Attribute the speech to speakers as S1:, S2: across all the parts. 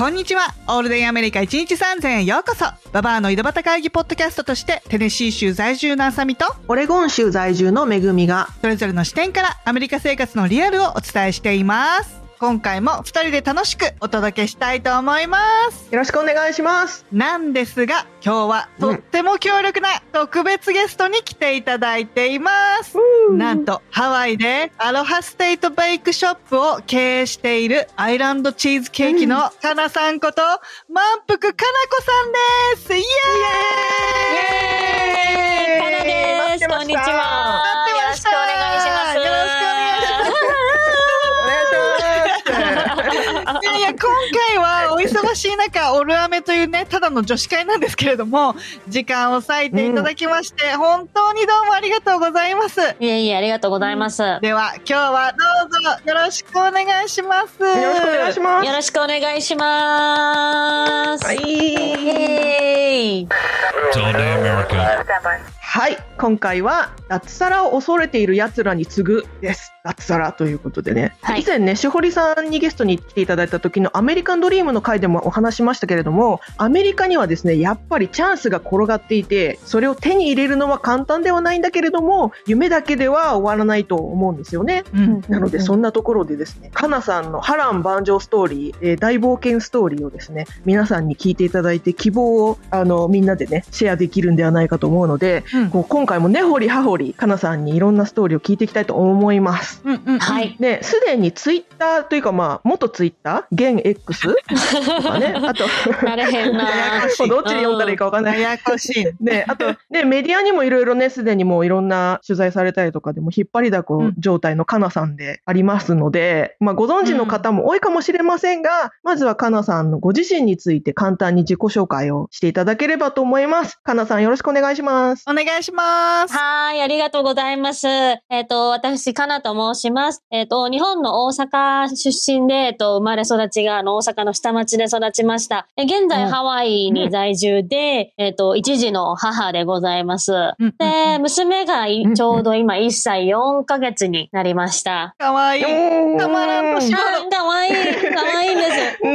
S1: こんにちは。オールデンアメリカ1日3000へようこそ。ババアの井戸端会議ポッドキャストとして、テネシー州在住のあさみと、
S2: オレゴン州在住のめぐみが、
S1: それぞれの視点からアメリカ生活のリアルをお伝えしています。今回も2人で楽しくお届けしたいと思います。
S2: よろしくお願いします。
S1: なんですが、今日はとっても強力な特別ゲストに来ていただいています。なんと、ハワイでアロハステイトベイクショップを経営しているアイランドチーズケーキのかなさんこと、満腹かなこさんですイエーイ
S3: イエーイかなです。こんにちは。
S1: 待ってました
S3: よろしくお願いします。
S1: よろしくお願いします
S2: お願いします。
S1: いやいや、今回はお忙しい中、オルアメというね、ただの女子会なんですけれども、時間を割いていただきまして、本当にどうもありがとうございます。
S3: いえいえ、ありがとうございます。よ
S1: では、今日はどうぞよろしくお願いします。
S2: よろしくお願いします。
S3: ろしくお願いします。
S2: はい。はい。今回は、脱サラを恐れている奴らに次ぐです。脱サラということでね。
S3: はい
S2: 以前ね、しほりさんにゲストに来ていただいた時のアメリカンドリームの回でもお話しましたけれども、アメリカにはですね、やっぱりチャンスが転がっていて、それを手に入れるのは簡単ではないんだけれども、夢だけでは終わらないと思うんですよね。
S1: うん。
S2: なので、そんなところでですね、かなさんの波乱万丈ストーリー、えー大冒険ストーリーをですね、皆さんに聞いていただいて、希望を、あの、みんなでね、シェアできるんではないかと思うので、
S1: うん
S2: こう今回もねほりはほり、かなさんにいろんなストーリーを聞いていきたいと思います。
S1: うんうん。
S3: はい。
S2: で、すでにツイッターというか、まあ、元ツイッター？現 X? とかね、あと、
S3: なれへんな。
S2: どっちに読んだらいいかわかんない。
S1: ややこしい。
S2: ね、あと、ね、メディアにもいろいろね、すでにもういろんな取材されたりとかでも、引っ張りだこ状態のかなさんでありますので、まあ、ご存知の方も多いかもしれませんが、まずはかなさんのご自身について簡単に自己紹介をしていただければと思います。かなさんよろしくお願いします。
S1: お願いします。
S3: はい、ありがとうございます。えっ、と、私、かなと申します。えっ、と、日本の大阪出身で、えっ、と、生まれ育ちが、あの、大阪の下町で育ちました。え現在、
S2: うん
S3: ハワイに在住で、えっ、と、一児の母でございます。
S1: うん
S3: で、娘がちょうど今1歳4ヶ月になりました。
S1: かわいい。たまらん
S3: かわいい、かわいいんです。そう。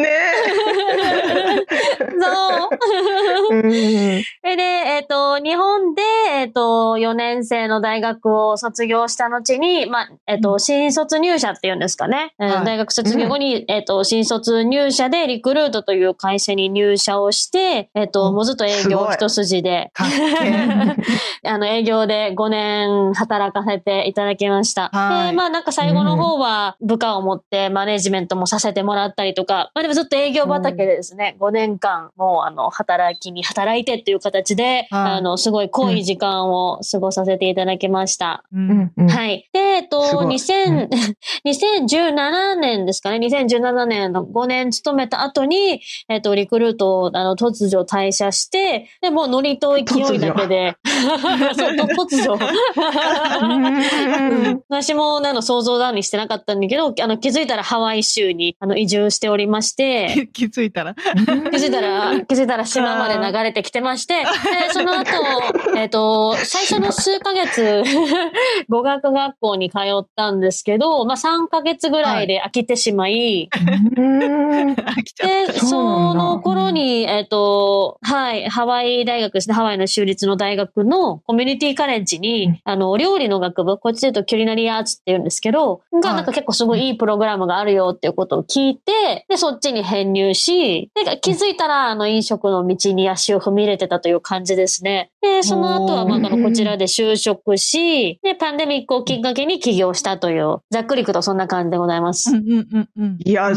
S2: うん。
S3: それで、えっ、と、日本で、えっ、と、4年生の大学を卒業した後に、まあ、えっ、と、新卒入社っていうんですかね。えー
S1: はい。
S3: 大学卒業後に、えっ、と、新卒入社でリクルートという会社に入社をして、えっ、と、
S2: うん
S3: もうずっと営業一筋で。あの、営業で5年働かせていただきました。
S1: はい。
S3: で、まあなんか最後の方は部下を持ってマネジメントもさせてもらったりとか、まあでもずっと営業畑でですね、5年間もうあの、働きに働いてっていう形で、
S1: はい
S3: あの、すごい濃い時間を過ごさせていただきました。
S1: う
S2: うんんうん
S3: はい。で、えっと、
S2: すごい
S3: 2000 2017 年ですかね。2017年の5年勤めた後に、えっと、リクルートを、あの、突如退社して、で、もうノリと勢いだけで、突如。私も、あの、想像だにしてなかったんだけど、あの、気づいたらハワイ州に、あの、移住しておりまして、
S1: 気づいたら。
S3: 気づいたら、気づいたら島まで流れてきてまして、で、その後、えっ、と、最初の数ヶ月、語学学校に通ったんですけど、まあ3ヶ月ぐらいで飽きてしまい、
S2: うん
S1: 飽きちゃっ
S3: で、
S2: そ
S3: の頃に、えっ、と、はい、ハワイ大学ですね、ハワイの州立の大学のコミュニティカレッジに、
S2: うん。
S3: あの、お料理の学部、こっちで言うとキュリナリアーツって言うんですけど、が、
S1: はい。
S3: なんか結構すごいいいプログラムがあるよっていうことを聞いて、で、そっちに編入し、で、気づいたら、あの、飲食の道に足を踏み入れてたという感じですね。で、その後は、まあ、あの、こちらで就職し、で、パンデミックをきっかけに起業したという、ざっくりくとそんな感じでございます。
S1: うんうんうんうん。
S2: いや、
S1: ね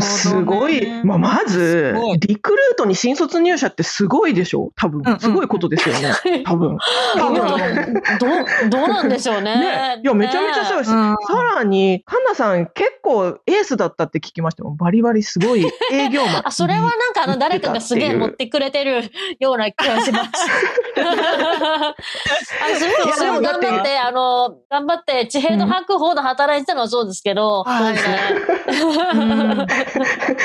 S2: すごい。まあ、まずリクルートに新卒入社ってすごいでしょ？多分
S1: うんうん。
S2: すごいことですよね。多分。多分。
S3: どう、どうなんでしょうね。
S2: ね、いや、めちゃめちゃすごいし、
S1: うん
S2: さらに、カンナさん結構エースだったって聞きましたよ。バリバリすごい営業マン。
S3: あ、それはなんかあの、誰かがすげえ持ってくれてるような気がします。あの、
S2: いや
S3: それ
S2: も
S3: 頑張って、あの、頑張って地平の白鵬で働いてたのはそうですけど、
S1: はい。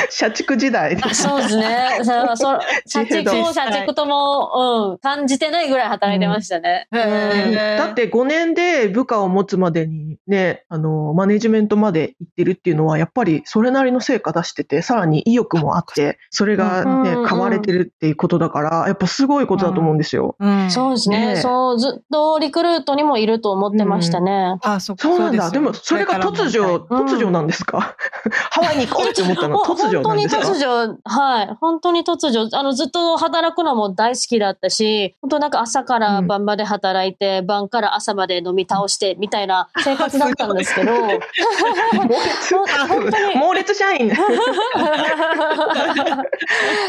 S2: 社畜時代。
S3: あそうですね。そ社畜も社畜とも、うん、感じてないぐらい働いてましたね。
S1: へー
S2: だって5年で部下を持つまでにね、あの、マネジメントまで行ってるっていうのは、やっぱりそれなりの成果出してて、さらに意欲もあって、それがね
S3: うん、
S2: 買われてるっていうことだから、やっぱすごいことだと思うんですよ。
S1: うん。
S3: そうですね。
S2: ね
S3: そう、ずっとリクルートにもいると思ってましたね。
S1: あ、そっか。
S2: そうなんだ。
S1: す
S2: でも、それが突如、
S3: うん。
S2: 突如なんですか？ハワイに行こうって思ったの突如なんですか
S3: 本当に突如、はい。本当に突如、あの、ずっと働くのも大好きだったし、本当なんか朝から晩まで働いて、晩から朝まで飲み倒して、みたいな生活だったんですけど、
S2: 猛烈。
S3: 本当に。
S2: 猛烈社員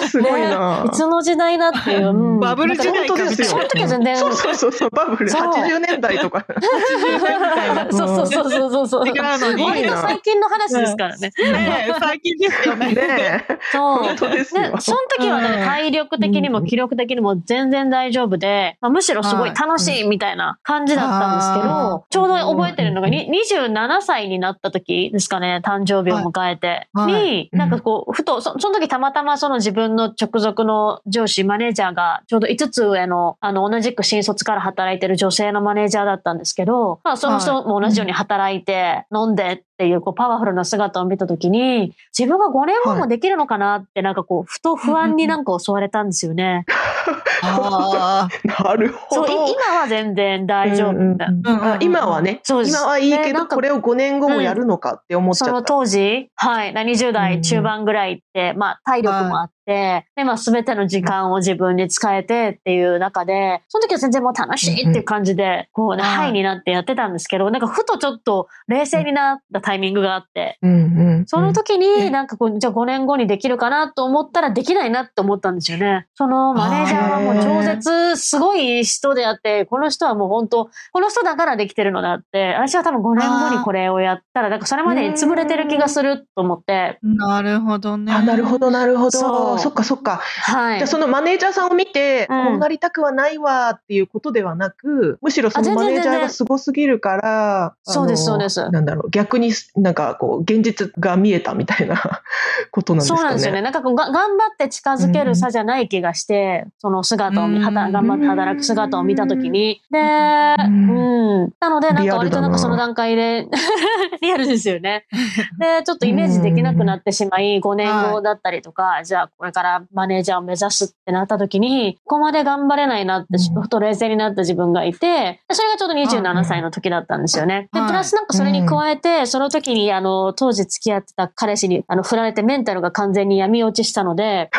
S2: すごいな、
S3: いつの時代だっていう。うん。
S1: バブル時代か
S2: ですよ
S3: その時は全然、
S2: そうそうそうそう、バブル。
S3: そう。
S2: 80年代とか。
S3: そうそうそうそうそう。そう。
S1: 違うのに
S3: 割と最近の話ですからね。
S1: ねえ最近ですよね。
S2: ねえ。
S3: そう。
S2: 本当ですよ。
S3: ね、その時はね、
S1: うん。
S3: 体力的にも気力的にも全然大丈夫で、まあ、むしろすごい楽しいみたいな感じだったんですけど、
S1: あ
S3: ちょうど覚えてるのが、に27歳になった時ですかね、誕生日を迎えて、
S1: はい。はい。
S3: に、なんかこう、ふと、そその時たまたまその自分の直属の上司、マネージャーが、ちょうど5つ上の、あの、同じく新卒から働いてる女性のマネージャーだったんですけど、まあ、その人も同じように働いて、飲んでっていう、こう、パワフルな姿を見た時に、自分が5年後もできるのかなって、なんかこう、ふと不安になんか襲われたんですよね。
S1: あ
S2: なるほ
S3: そう、
S2: ど。
S3: い今は全然大丈夫。
S2: うんうん
S3: だ。
S2: うん
S1: うんうん。
S2: あ今はね、
S3: そうです。
S2: 今はいいけど、これを5年後もやるのかって思っち
S3: その
S2: ゃった。
S3: 当時、はい、20代中盤ぐらいって、まあ体力もあって、で、まあ全ての時間を自分に使えてっていう中で、その時は全然もう楽しいっていう感じで、こうね、
S1: はい。
S3: ハイになってやってたんですけど、なんかふとちょっと冷静になったタイミングがあって、
S2: うんうん。
S3: その時
S1: え
S3: になんかこう、じゃあ5年後にできるかなと思ったらできないなって思ったんですよね。そのマネージャーはもう超絶すごい人であって、この人はもう本当、この人だからできてるのだって、私は多分5年後にこれをやったら、なんかそれまでに潰れてる気がすると思って、
S1: なるほどね。
S2: あ、なるほど、なるほ
S3: そ
S2: ど。
S3: う
S2: そっか、そっか。
S3: はい。
S2: じゃあ、そのマネージャーさんを見て、
S3: うん
S2: こうなりたくはないわっていうことではなく、むしろそのマネージャーがすごすぎるから、
S3: そうですそうです
S2: なんだろう、逆になんかこう、現実が見えたみたいな ことなんですかね。
S3: そうなんですよね。なんかこうが頑張って近づける差じゃない気がして、その姿を見、頑張って働く姿を見たときに。で、
S2: ん。
S3: うん。なので、なんか割となんかその段階で、リアルですよね。で、ちょっとイメージできなくなってしまい、5年後だったりとか、じゃあこれからマネージャーを目指すってなったときに、ここまで頑張れないなって、
S2: うん。
S3: ちょっと冷静になった自分がいて、でそれがちょうど27歳の時だったんですよね。で、
S1: はい。
S3: プラスなんかそれに加えて、その時に、あの、当時付き合ってた彼氏に、あの、振られてメンタルが完全に闇落ちしたので、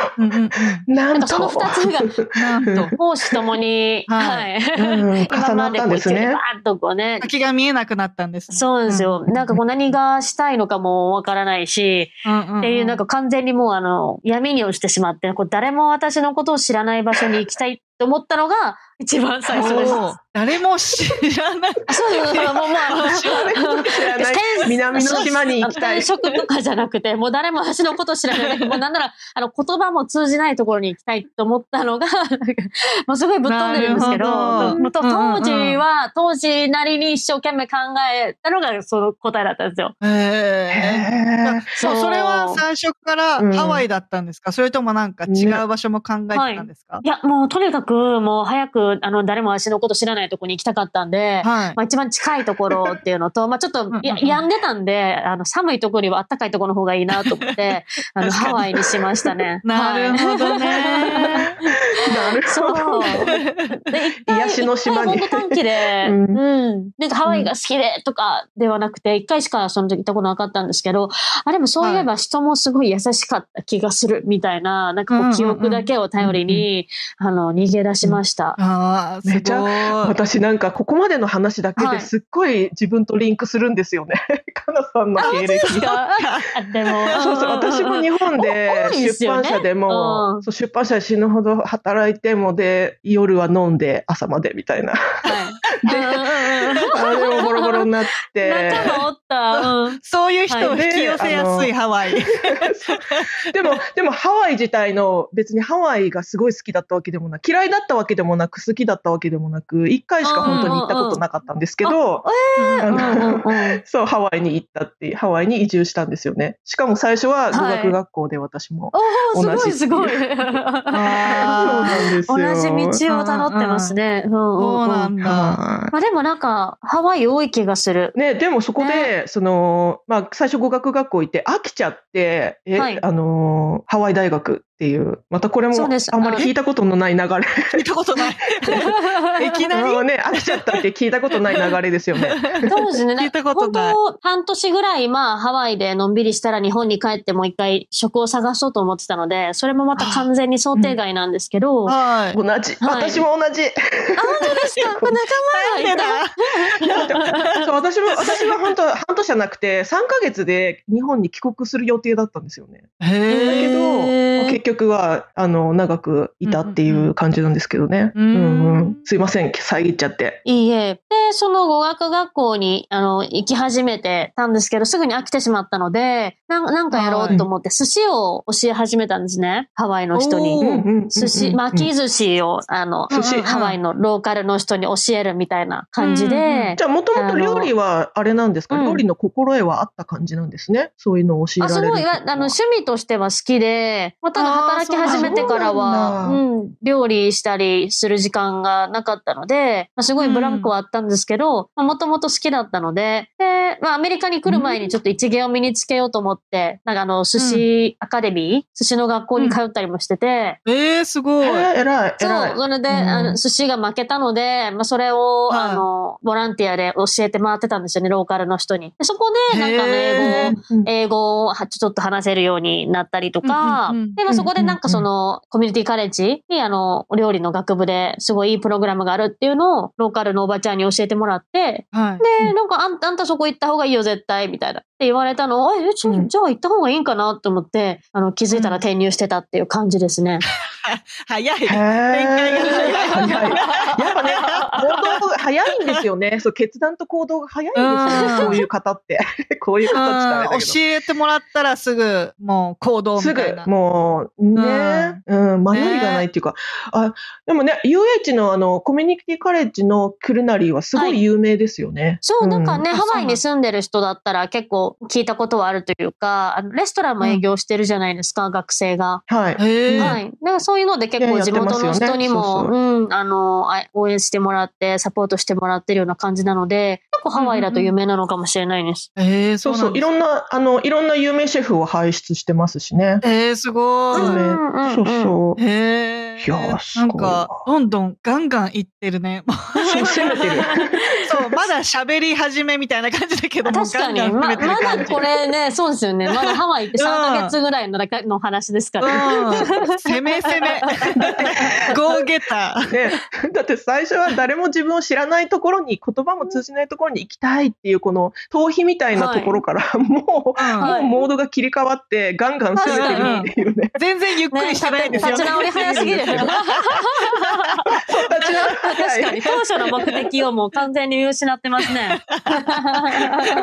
S2: なん
S3: かその二つが
S1: と、
S3: 講師ともに、
S1: は
S3: はい。
S2: うん。重なったんですね。
S3: 今までこう一気にバーッとこうね、
S1: 先が見えなくなったんですね。
S3: そうですよ。
S1: うん。
S3: なんかこう何がしたいのかもわからないし、
S1: うんうんうん。
S3: っていうなんか完全にもうあの、闇に落ちてしまって、こう誰も私のことを知らない場所に行きたいって思ったのが一番最初です。
S1: 誰も知らない。
S3: あそうそうそう、もうもうあ。の、
S2: 知らない。南の島に行きたい。
S3: 転職とかじゃなくて、もう誰も私のこと知らない。もうなんなら、あの、言葉も通じないところに行きたいと思ったのが、もうすごいぶっ飛んでるんですけど、
S1: ど。
S3: 当時は、当時なりに一生懸命考えたのがその答えだったんですよ。
S1: へそう、それは最初から
S2: うん。
S1: ハワイだったんですか？それともなんか違う場所も考えてたんですか？
S3: いや、もうとにかく、もう早く、あの、誰も私のこと知らないところに行きたかったんで、
S1: はい。
S3: まあ一番近いところっていうのと、まあちょっと
S1: うんうん
S3: や、病んでたんで、あの、寒いところよりは暖かいところの方がいいなと思って、あの、ハワイにしましたね。
S1: なるほどね。
S2: なる
S3: そ
S2: ほど。
S3: う。で、一回、
S2: 癒しの島に
S3: 短期で、
S2: う
S3: うんん。なんかハワイが好きでとかではなくて、一回しかその時行ったことなかったんですけど、あ、でもそういえば人もすごい優しかった気がするみたいな、なんかこう記憶だけを頼りに、あの、逃げ出しました。
S1: ああ、すごい。
S2: めちゃ私なんかここまでの話だけ
S3: はい
S2: ですっごい自分とリンクするんですよね。かなさんの経歴。
S3: でも、
S2: そうそう、私も日本で出版社でも、
S3: うん
S2: そう出版社で死ぬほど働いてもで、夜は飲んで朝までみたいな。
S3: はい。うんうんうん
S2: あでもボロボロになって。
S3: 仲間おった。うん。
S1: そういう人を引き寄せやすい
S2: はい
S1: ハワイ。
S2: でも、でもハワイ自体の別にハワイがすごい好きだったわけでもなく、嫌いだったわけでもなく、好きだったわけでもなく、一回しか本当に行ったことなかったんですけど。そう、ハワイに行ったって、ハワイに移住したんですよね。しかも最初は語
S3: はい
S2: 学学校で私も。
S3: おー、すごいすごい。
S2: そう
S1: あ
S2: なんですよ。
S3: 同じ道をたどってますね。
S1: そうなんだ。
S2: は
S3: まあでもなんか、ハワイ多い気がする。
S2: いね、でもそこで、その、まあ、最初語学学校行って飽きちゃって、え、
S3: はい
S2: あのー、ハワイ大学っていう、またこれもあんまり聞いたことのない流れ。
S1: 聞いたことない。いきなり？
S2: もうね、飽きちゃったって聞いたことない流れですよね。
S3: そうですね。
S1: 聞いたこと
S3: 本
S1: ない
S3: 当、半年ぐらい、まあ、ハワイでのんびりしたら日本に帰ってもう一回職を探そうと思ってたので、それもまた完全に想定外なんですけど、あ、
S1: はい。
S2: 同じ。
S3: はい
S2: 私も同じ。
S3: 本当ですか 仲間がいた。
S2: そう私も、私は本当、半年じゃなくて、3ヶ月で日本に帰国する予定だったんですよね。だ
S1: へ
S2: け
S1: え。
S2: ど、
S3: へー
S2: 結局は、あの、長くいたっていう感じなんですけどね。
S1: う
S2: うんんうん。すいません、遮っちゃって。
S3: いいえ。で、その語学学校に、あの、行き始めてたんですけど、すぐに飽きてしまったので、なんなんかやろうと思って、寿司を教え始めたんですね。ハワイの人
S1: お
S3: に。寿司、巻き寿司を、あの、ハワイのローカルの人に教えるみたいな感じ
S1: うんうんう
S3: で、
S2: じゃあ、もともと料理は、あれなんですか、
S3: うん。
S2: 料理の心得はあった感じなんですね？そういうのを教えら
S3: あ、
S2: れるってことは。
S3: すごい、わあの、趣味としては好きで、まあ、ただ働き始めてからは、
S2: うん、
S3: 料理したりする時間がなかったので、まあ、すごいブランクはあったんですけど、もともと好きだったので、で、まあ、アメリカに来る前にちょっと一芸を身につけようと思って、なんかあの、寿司アカデミー、寿司の学校に通ったりもしてて、
S1: えー、すごい。
S2: えー、偉い、
S3: そうそれで、
S2: うん
S3: あの、寿司が負けたので、まあ、それを、
S1: はい。
S3: あの、ボランティアで教えて回ってたんですよね、ローカルの人に。でそこで、なんかあの、英語を英語をはちょっと話せるようになったりとか、
S1: うんうんうん。
S3: で、まあ、そこでなんかその、コミュニティカレッジにあの、お料理の学部ですごいいいプログラムがあるっていうのを、ローカルのおばちゃんに教えてもらって、
S1: はい。
S3: で、なんかあんあんたそこ行った方がいいよ、絶対、みたいな。って言われたのを、あえ、じゃあ行った方がいいんかなと思って、あの、気づいたら転入してたっていう感じですね。
S1: 早い。
S2: へー
S1: 展開が早い。
S2: やっぱね、行動が早いんですよね。そう、決断と行動が早いんですよ
S1: うん
S2: ね。こういう方って。こういう方って。
S1: 教えてもらったらすぐ、もう行動み
S2: すぐ
S1: たいな。、
S2: もう、ね、うん、迷いがないっていうか、あ、でもね、UH のあの、コミュニティカレッジのクルナリーはすごい有名ですよね。
S3: そう、なんかね、
S1: うん
S3: ハワイに住んでる人だったら結構聞いたことはあるというか、レストランも営業してるじゃないですか、学生が。
S2: はい。
S3: はい。で、そういうので結構地元の人にも、
S2: ね
S3: うん、あの、あ応援してもらって、サポートしてもらってるような感じなので、結構ハワイだと有名なのかもしれないです。
S1: えー、
S2: そそう、い
S1: そううなんです
S2: ろんな、あの、いろんな有名シェフを輩出してますしね。
S1: えー、すごい。
S2: 有名
S3: うんうんうん
S2: そうそう。
S1: へえ。
S2: いやーすごい
S1: なんか、どんどんガンガンいってるね。
S2: そう攻めてる。
S1: そう、まだ喋り始めみたいな感じだけども、
S3: 確かに。
S1: ガンガン
S3: ま、ま。だこれね、そうですよね。まだハワイって3ヶ月ぐらいの中の話ですから。
S1: うん。攻め攻め。ゴーゲター。
S2: ね、だって最初は誰も自分を知らないところに、言葉も通じないところに行きたいっていう、この逃避みたいなところから、もう、
S1: うん
S3: はい
S2: もうモードが切り替わって、ガンガン攻めてるっていうね。
S1: 全然ゆっくりしてないんですよ、
S3: 立ち直り早すぎる。確
S2: 確
S3: かに、当初の目的をもう完全に見失ってますね。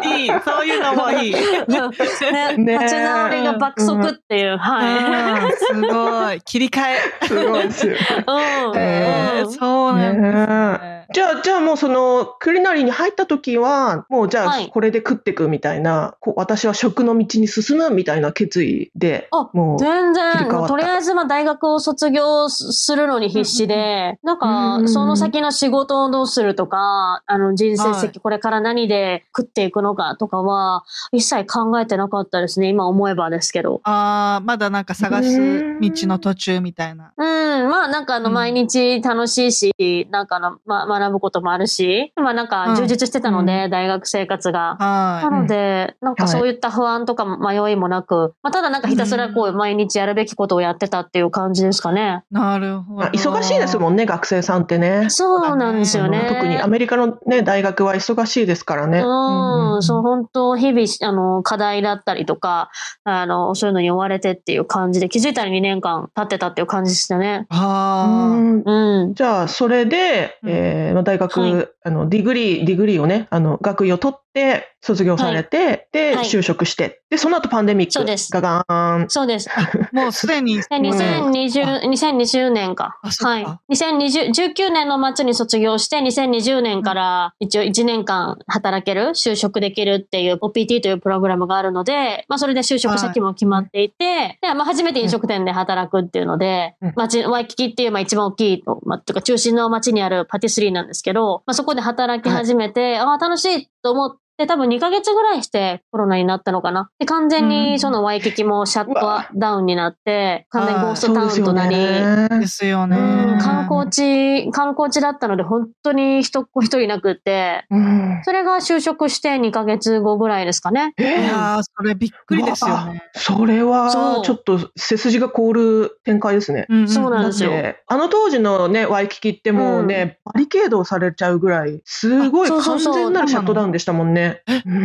S1: いい。そういうのもいい。
S3: ね
S2: ね
S3: 立ち直りが爆速っていう、はい。
S1: うんすごい。切り替え。
S2: すごいですよ。
S3: うん
S1: えー、
S3: うん
S1: そうなんですね。
S2: じゃあ、じゃあもうその、クリナリーに入った時は、もうじゃあ
S3: はい
S2: これで食ってくみたいな、こう私は食の道に進むみたいな決意で、
S3: あ
S2: もう、
S3: 全
S2: 切り替わった
S3: 然、とりあえずまあ大学を卒業するのに必死で、なん
S2: うん
S3: か、その先の仕事をどうするとか、あの人生
S1: はい
S3: 設計これから何で食っていくのかとかは、一切考えてなかったですね。今思えばですけど。
S1: ああ、まだなんか探す道の途中みたいな。
S3: うん、まあなんかあの
S1: うん
S3: 毎日楽しいし、なんかあの、ま、学ぶこともあるし、まあなんか充実してたので、大学生活が。な
S1: は
S3: ので、なんかそういった不安とか迷いもなく、まあ、ただなんかひたすらこう毎日やるべきことをやってたっていう感じですかね。
S1: い。なるほど。
S2: まあ忙しいですもんね、学生さんってね。
S3: そうなんですよね
S2: 特にアメリカのね、大学は忙しいですからね。
S3: うん、そう、本当日々、あの、課題だったりとか、あの、そういうのに追われてっていう感じで、気づいたら2年間経ってたっていう感じでしたね。
S1: あ
S2: うん
S3: うん。
S2: じゃあ、それで、
S1: うん
S2: えーまあ大学、
S3: はい
S2: あの、 degree、degree をね、あの、学位を取って、卒業されて、で、
S3: はい
S2: 就職して、で、その後パンデミック
S3: そうです
S2: がガーン。
S3: そうです。
S1: あ。もうすでに。
S3: で2020、2020年か。はい。2020、19年の末に卒業して、2020年から一応1年間働ける、就職できるっていう OPT というプログラムがあるので、まあそれで就職先も決まっていて、で、まあ初めて飲食店で働くっていうので
S2: うん、
S3: 町、ワイキキっていうまあ一番大きい、まあ、というか中心の町にあるパティスリーなんですけど、まあそこで働き始めて、ああ、楽しいと思って、で、多分2ヶ月ぐらいしてコロナになったのかな。で、完全
S1: うん
S3: にそのワイキキもシャットダウンになって、完全にゴーストタウンとなり、
S2: ね
S1: ですよね。
S3: うん観光地、観光地だったので本当に人っ子一人いなくって、
S2: うん
S3: それが就職して2ヶ月後ぐらいですかね。
S1: い
S2: えー
S1: やー、それびっくりですよね。
S2: それ
S3: そ
S2: は、
S3: う
S2: ちょっと背筋が凍る展開ですね。
S1: んん
S3: そうなんですよ
S2: て、あの当時のね、ワイキキってもうね、バリケードされちゃうぐらい、すごい完全なるシャットダウンでしたもんね。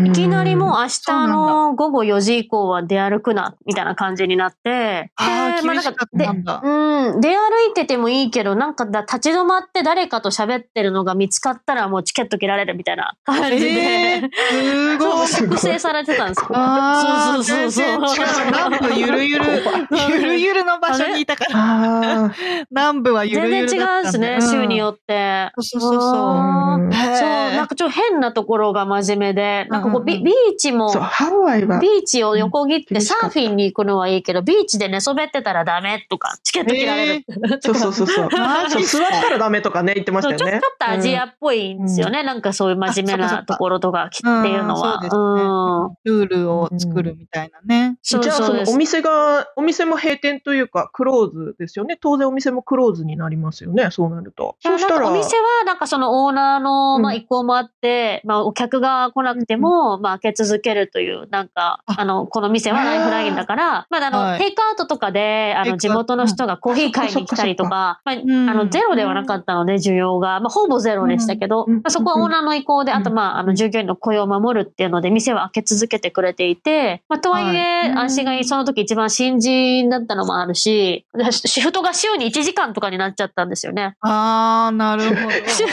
S3: いきなりもう明日の午後4時以降は出歩くな、みたいな感じになって、
S1: ああ、厳しかったんだ。
S3: うん、出歩いててもいいけど、なんかだ立ち止まって誰かと喋ってるのが見つかったらもうチケット切られるみたいな感じ
S1: え
S3: で、
S1: ー、すごい。
S3: 複製されてたんですよ。そうそうそうそう。
S1: しかも南部ゆるゆる、ゆるゆるの場所にいたから、南部はゆるゆ
S3: 全然違
S1: るだったん
S3: うんですね、州によって。
S1: そうそうそう。そう、
S3: なんかちょっと変なところが真面目で、なんかこう、ビーチも、
S2: そう、ハワイは
S3: ビ、ーチを横切ってサーフィンに行くのはいいけど、ビーチで寝そべってたらダメとか、チケット切られる。
S2: そうそうそうそう。そう座ったらダメとかね、言ってまし
S3: そうちょちょっ
S2: たよね。
S3: とアジアっぽいんですよね。なんかそういう真面目なところとかっていうのは。
S1: うんルールを作るみたいなね。
S3: そう
S2: じゃあ、
S3: そ
S2: のお店が、お店も閉店というか、クローズですよね。当然お店もクローズになりますよね。そうなると。そうしたら、
S3: お店は、なんかそのオーナーの、まあ、
S2: うん
S3: 意向もあって、まあ、お客が来なくても、まあ、開け続けるという、なんか、
S1: あ。
S3: あの、この店はライフラインだから、まあ、あの、
S1: はい。
S3: テイクアウトとかで、あの、地元の人がコーヒー買いに来たりとか、まあ、
S1: ん
S3: あの、ゼロではなかったので、需要が、まあ、ほぼゼロでしたけど、
S2: うん
S3: まあ、そこはオーナーの意向で、
S2: うん
S3: あと、まあ、あの、従業員の雇用を守るっていうので、店は開け続けてくれていて、まあ、とはいえ、
S2: はい。
S3: 安心がその時一番新人だったのもあるし、でシフトが週に1時間とかになっちゃったんですよね。
S1: ああ、なるほど。
S2: 1時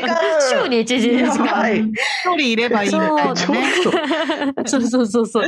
S2: 間。
S3: 週に1時
S2: や
S3: 間。
S2: ばい。
S1: いればいいみたいなね。
S2: と。
S3: そうそうそうそう。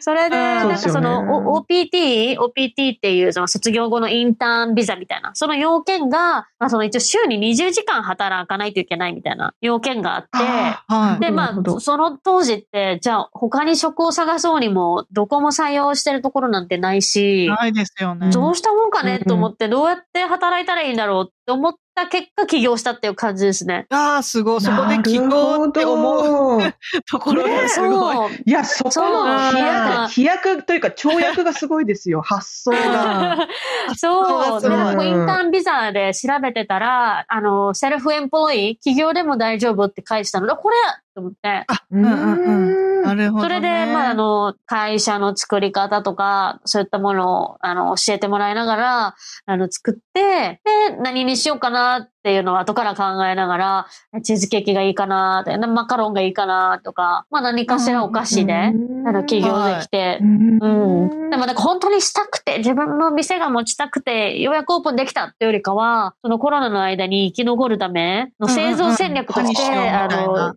S3: それで、
S1: うん
S3: なんかその、お OPT、OPT っていうその卒業後のインターンビザみたいな、その要件が、まあその一応週に20時間働かないといけないみたいな要件があって、
S1: はい。
S3: で、まあ、その当時って、じゃあ他に職を探そうにも、どこも採用してるところなんてないし、
S1: ないですよね。
S3: どうしたもんかね
S2: うん
S3: と思って、どうやって働いたらいいんだろうって思った結果起業したっていう感じですね。
S1: ああ、すごい。そこで起業って思う
S2: う。
S1: ところがすごい。
S3: そう。
S2: いや、そこ
S3: そう
S2: の飛躍、飛躍というか、跳躍がすごいですよ。発想が。
S3: そう。で
S2: うん
S3: インターンビザで調べてたら、あの、セルフエンプロイ、企業でも大丈夫って書いてたので、これと思って。
S2: うん
S1: うんなるほど、ね。
S3: それで、まあ、あの、会社の作り方とか、そういったものを、あの、教えてもらいながら、あの、作って、で、何にしようかなっていうのを後から考えながら、チーズケーキがいいかなって、マカロンがいいかなとか、まあ、何かしらお菓子で、あの、起業できて、うん。でもなんか本当にしたくて、自分の店が持ちたくて、ようやくオープンできたってよりかは、そのコロナの間に生き残るための製造戦略として、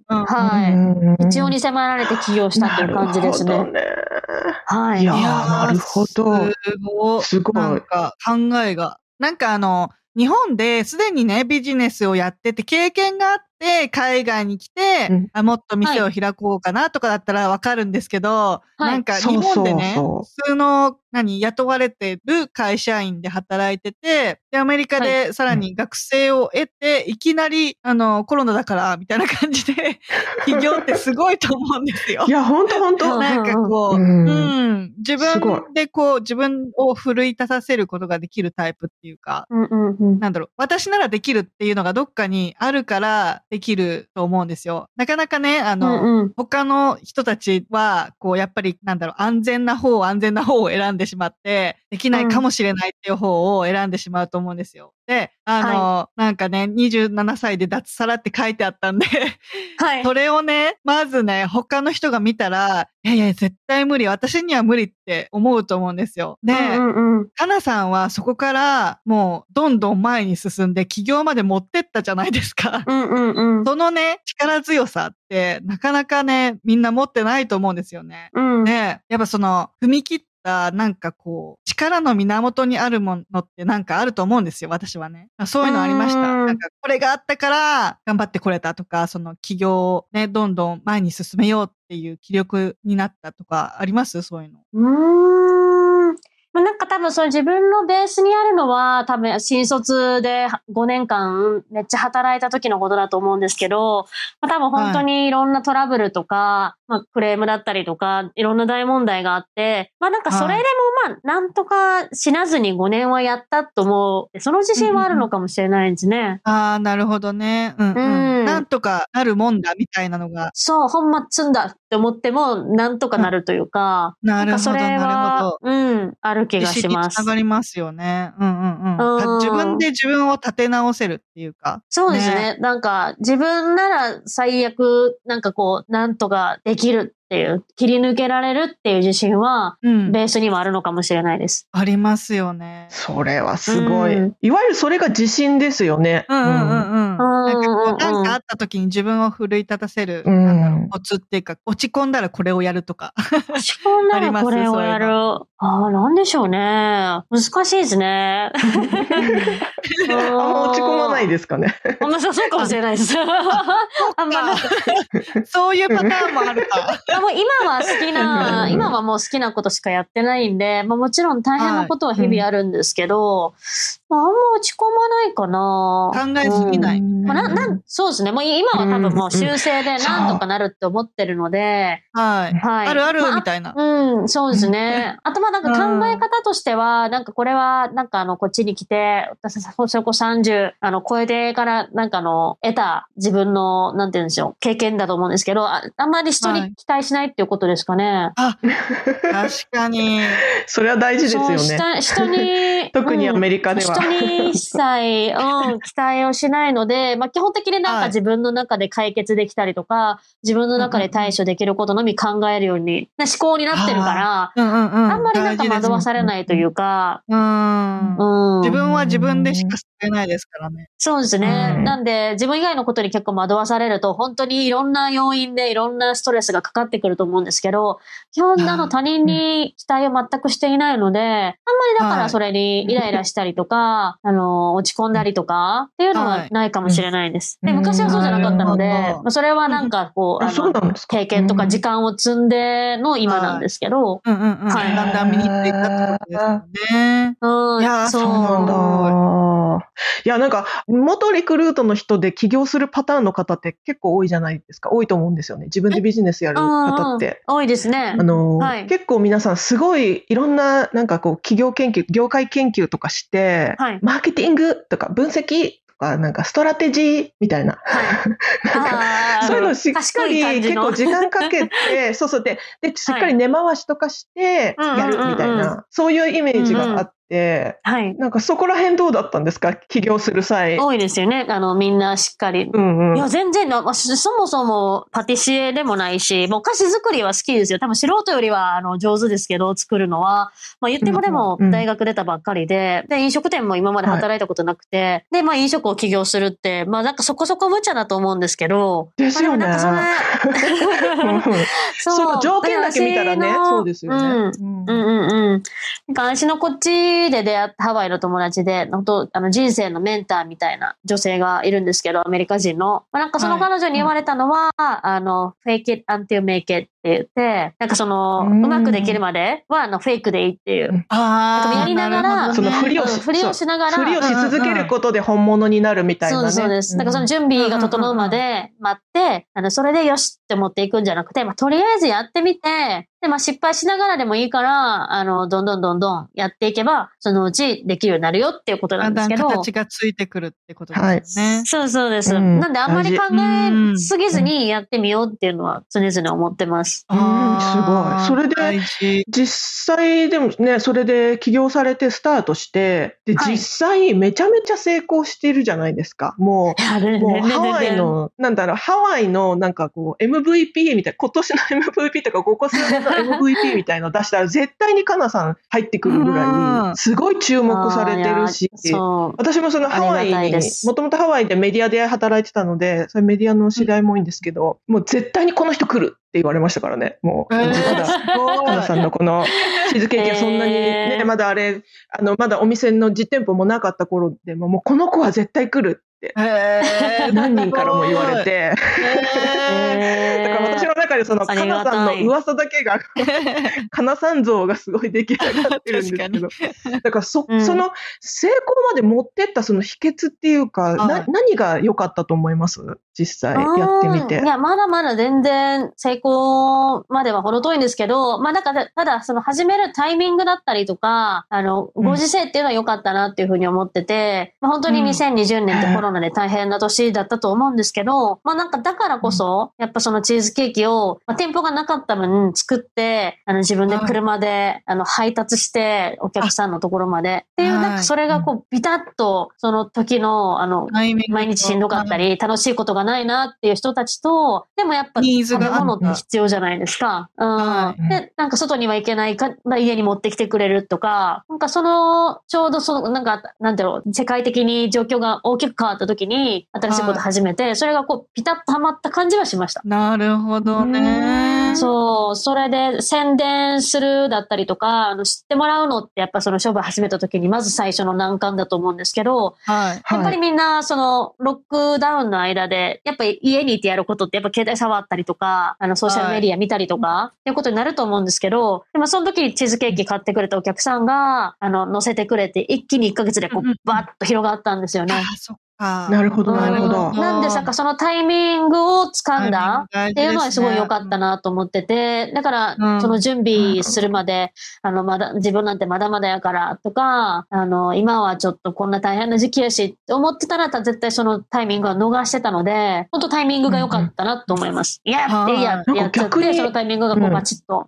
S1: うんうんうん
S3: あの、
S1: うん
S3: はい。必要
S2: に
S3: に迫られて起業したっていう感じですね。はいい。
S2: やなるほど
S1: すごい。
S2: すごい
S1: なんか考えが。なんかあの、日本ですでにね、ビジネスをやってて経験があって、海外に来て、
S2: うん。
S1: あもっと店を開こうかなとかだったらわかるんですけど、
S3: い。
S1: なんか日
S2: そう
S1: 本でね、
S2: そう
S1: 普通の、何、雇われてる会社員で働いてて、で、アメリカでさらに学生を得て、いきなり、あの、コロナだから、みたいな感じで、起業ってすごいと思うんですよ。
S2: い。や、ほんとほんと。
S3: うん
S1: なんかこう、
S2: う
S1: うんん、自分でこう、自分を奮い立たせることができるタイプっていうか、
S3: うんうんうん。
S1: なんだろう、私ならできるっていうのがどっかにあるからできると思うんですよ。なかなかね、あ
S3: う
S1: の、
S3: んうん。
S1: 他の人たちは、こう、やっぱり、なんだろう、安全な方、安全な方を選んでしまって、できないかもしれないっていう方を選んでしまうと思うんですよ。で、あの、なんかね、27歳で脱サラって書いてあったんで、
S3: はい。
S1: それをね、まずね、他の人が見たら、いやいや、絶対無理。私には無理って思うと思うんですよ。で、
S3: うんうんうん。
S1: かなさんはそこからもうどんどん前に進んで起業まで持ってったじゃないですか。
S3: うんうんうん。
S1: そのね、力強さってなかなかね、みんな持ってないと思うんですよね。
S3: うん。
S1: で、やっぱその、踏み切った、なんかこう、力の源にあるものってなんかあると思うんですよ、私はね。そういうのありました。
S3: うん
S1: なんか、これがあったから、頑張ってこれたとか、その起業をね、どんどん前に進めようっていう気力になったとか、あります？そういうの。
S3: まあなんか多分それ自分のベースにあるのは多分新卒で5年間めっちゃ働いた時のことだと思うんですけど、まあ多分本当にいろんなトラブルとか、まあクレームだったりとか、いろんな大問題があって、まあなんかそれでもまあなんとか死なずに5年はやったと思う。その自信はあるのかもしれないですね。
S1: ああ、なるほどね。うん、うん、
S3: うん
S1: なんとかなるもんだ、みたいなのが。
S3: そう、ほんま積んだって思ってもなんとかなるというか、
S1: なるほど、
S3: な
S1: るほ
S3: は
S1: ど。、
S3: うん、ある気がします
S1: つな。がりますよね。うんうんうん。
S3: うん
S1: 自分で自分を立て直せるっていうか。
S3: そうですね。なんか、自分なら最悪、なんかこう、なんとかできるっていう、切り抜けられるっていう自信は、
S1: うん。
S3: ベースにもあるのかもしれないです。
S1: ありますよね。
S2: それはすごい。
S3: うん
S2: いわゆるそれが自信ですよね。
S1: うんうんうんうん。なんかあった時に自分を奮い立たせる、
S2: うん
S1: なんだろうコツっていうか、落ち込んだらこれをやるとか。
S3: 落ち込んだらこれをやる。ああ、なんでしょうね。難しいですね。
S2: あんま落ち込まない
S3: で
S2: ですかね。
S3: す。まあそうかもしれないです。あ んま
S1: そういうパターンもあるか。
S3: もう今は好きな、今はもう好きなことしかやってないんで、まあもちろん大変なことは日々あるんですけど、まああんま落ち込まないかな。
S1: 考えすぎない。
S3: まあ、ななんそうですね。もう今は多分もう修正でなんとかなるって思ってるので、
S1: はい。
S3: はい。
S1: あるある
S3: ま
S1: みたいな。
S3: うん、そうですね。あとまあなんか考え方としては、なんかこれはなんかあのこっちに来て、私そそこ30、あの超えてからなんかあの得た自分の、なんて言うんでしょう、経験だと思うんですけど、ああんまり人
S1: はい
S3: に期待しないっていうことですかね。
S1: あ、確かに。
S2: それは大事ですよね。
S3: 人人に、
S2: 特にアメリカでは
S3: に一切、うん、期待をしないので、まあ基本的になん
S1: はい
S3: か自分の中で解決できたりとか、自分の中で対処できることのみ考えるように、な思考になってるから。あんまりなんか惑わされないというか、
S1: うん。
S3: うん。
S1: 自分は自分でしかないですからね。
S3: そうですね。
S2: うん
S3: なんで、自分以外のことに結構惑わされると、本当にいろんな要因でいろんなストレスがかかってくると思うんですけど、基本、あの、
S1: はい
S3: 他人に期待を全くしていないので、あんまりだか
S1: はい
S3: らそれにイライラしたりとか、あの、落ち込んだりとかっていうの
S1: は
S3: はいないかもしれないです。で、
S2: うん
S3: 昔はそうじゃなかったので、まあそれはなんかこう、
S2: あ
S3: あの。経験とか時間を積んでの今なんですけど、
S1: うんうんうん。
S3: はい
S1: だんだん身についたってことですよね。
S3: うん、
S1: いやー
S3: そう
S2: そうなんだ。いや、なんか、元リクルートの人で起業するパターンの方って結構多いじゃないですか。多いと思うんですよね。自分でビジネスやる方って。
S3: 多いですね。
S2: あの、
S3: はい
S2: 結構皆さんすごいいろんななんかこう企業研究、業界研究とかして、
S3: はい
S2: マーケティングとか分析とかなんかストラテジーみたいな。
S3: はい。
S2: そういうのをしっかり結構時間かけて、そうそうで、で、しっかり根回しとかしてやるみたいな、そういうイメージがあって、
S3: はい。
S2: なんかそこら辺どうだったんですか？起業する際。
S3: 多いですよね。あの、みんなしっかり。
S2: うんうん。
S3: いや、全然な、まあそそもそもパティシエでもないし、もうお菓子作りは好きですよ。多分素人よりは、あの、上手ですけど、作るのは。まあ言ってもでも
S2: うんうん
S3: 大学出たばっかりで、で、飲食店も今まで働いたことなくて、で、まあ飲食を起業するって、まあなんかそこそこ無茶だと思なんですけど、
S2: ですよね
S3: まあでもなんかそれ
S2: うんうん そう条件だけ見たらね、そうですよね。
S3: うん
S2: うん
S3: うんうん。なんか私のこっちで出会ったハワイの友達で、本当あの人生のメンターみたいな女性がいるんですけど、アメリカ人の。まあ、なんかその彼女に言われたのは、あの、fake it until make it 言って、なんかその、
S2: う
S3: うんまくできるまでは、あの、フェイクでいいっていう。
S1: ああ。
S3: やりながら
S2: そのふりをし
S3: りをしながら
S2: ふりをし続けることで本物になるみたいなね。
S3: そうです、そうです。だからその準備が整うまで待って、あの、それでよしって持っていくんじゃなくて、まあ、とりあえずやってみて、で、まあ、失敗しながらでもいいから、あの、どんどんどんどんやっていけば、そのうちできるようになるよっていうことな
S1: だんだん
S3: んですけど。
S1: 形がついてくるってことですよね。
S3: そうそうです。
S2: うん
S3: なんであんまり考えすぎずにやってみようっていうのは常々思ってます。ます。
S2: うんすごい。それで実際でもね、それで起業されてスタートして、で、
S3: はい。
S2: 実際めちゃめちゃ成功してるじゃないですか。もう、
S3: あれ
S2: もうハワイの、なんだろう、ハワイのなんかこう MVP みたいな、今年の MVP とかここ数年の MVP みたいの出したら絶対にカナさん入ってくるぐら
S1: うん。
S2: い、すごい注目されてるし。私もそのハワイにもともとハワイでメディアで働いてたので、それメディアの知り合いも多いんですけど、もう絶対にこの人来る言われましたからね、もう。
S1: えー
S2: たださんのこの チーズケーキはそんなにね、
S3: えー
S2: まだあれ、あの、まだお店の実店舗もなかった頃でも、もうこの子は絶対来るって。
S1: へー。
S2: 何人からも言われて、
S1: へ
S2: だから私の中でその
S3: あ
S2: カナ
S3: りがたい。
S2: さんの噂だけが、カナさん像がすごい出来上がってるんですけど、だからそ、
S3: うん。
S2: その成功まで持ってったその秘訣っていうか、な
S1: はい。
S2: 何が良かったと思います？実際やってみて。
S3: うんい。や、まだまだ全然成功までは程遠いんですけど、まあなんか、ただその始めるタイミングだったりとか、あの、
S2: うん
S3: ご時世っていうのは良かったなっていうふうに思ってて、まあ本当に
S2: うん。
S3: 2020年ってコロナで大変な年だったと思うんですけど、まあなんかだからこそ、やっぱそのチーズケーキを、まあ、店舗がなかった分作って、あの自分で車で、あの配達してお客さんのところまで。っていう、
S1: はい。
S3: なんかそれがこうビタッとその時の、あの、毎日しんどかったり、楽しいことがないなっていう人たちと、でもやっぱ
S1: ニーズが
S3: 物って必要じゃないですか。うん。
S1: はい。
S3: で、なんか外には行けないか、まあ、家に持ってきてくれるとか、なんかその、ちょうどその、なんか、なんだろう、世界的に状況が大きく変わった時に、新しいこと始めて、それがこう、ピタッとはまった感じはしました。
S1: なるほどね。
S3: そう、それで宣伝するだったりとか、あの知ってもらうのってやっぱその商売始めた時にまず最初の難関だと思うんですけど、
S1: はい。
S3: やっぱりみんな、その、ロックダウンの間で、やっぱり家にいてやることって、やっぱ携帯触ったりとか、あの、ソーシャルメディア見たりとか、っていうことになると思うんですけど、でもその時にチーズケーキ買ってくれたお客さんが、あの、乗せてくれて、一気に1ヶ月でこ
S1: う
S3: バーッと広がったんですよね。
S1: あ、そっか。
S2: なるほど、なるほ
S3: う
S2: ど
S3: ん。なんで、なんかそのタイミングを掴んだ、
S1: っ
S3: っていうのはすごい良かったなと思ってて、だから
S1: う、ん
S3: その準備するまで、あの、まだ、自分なんてまだまだやからとか、あの、今はちょっとこんな大変な時期やしって思ってたら、絶対そのタイミングは逃してたので、本当タイミングが良かったなと思います。いや、
S1: はい
S3: ややっちゃって、
S2: なんか逆に
S3: そのタイミングがこうバチッと。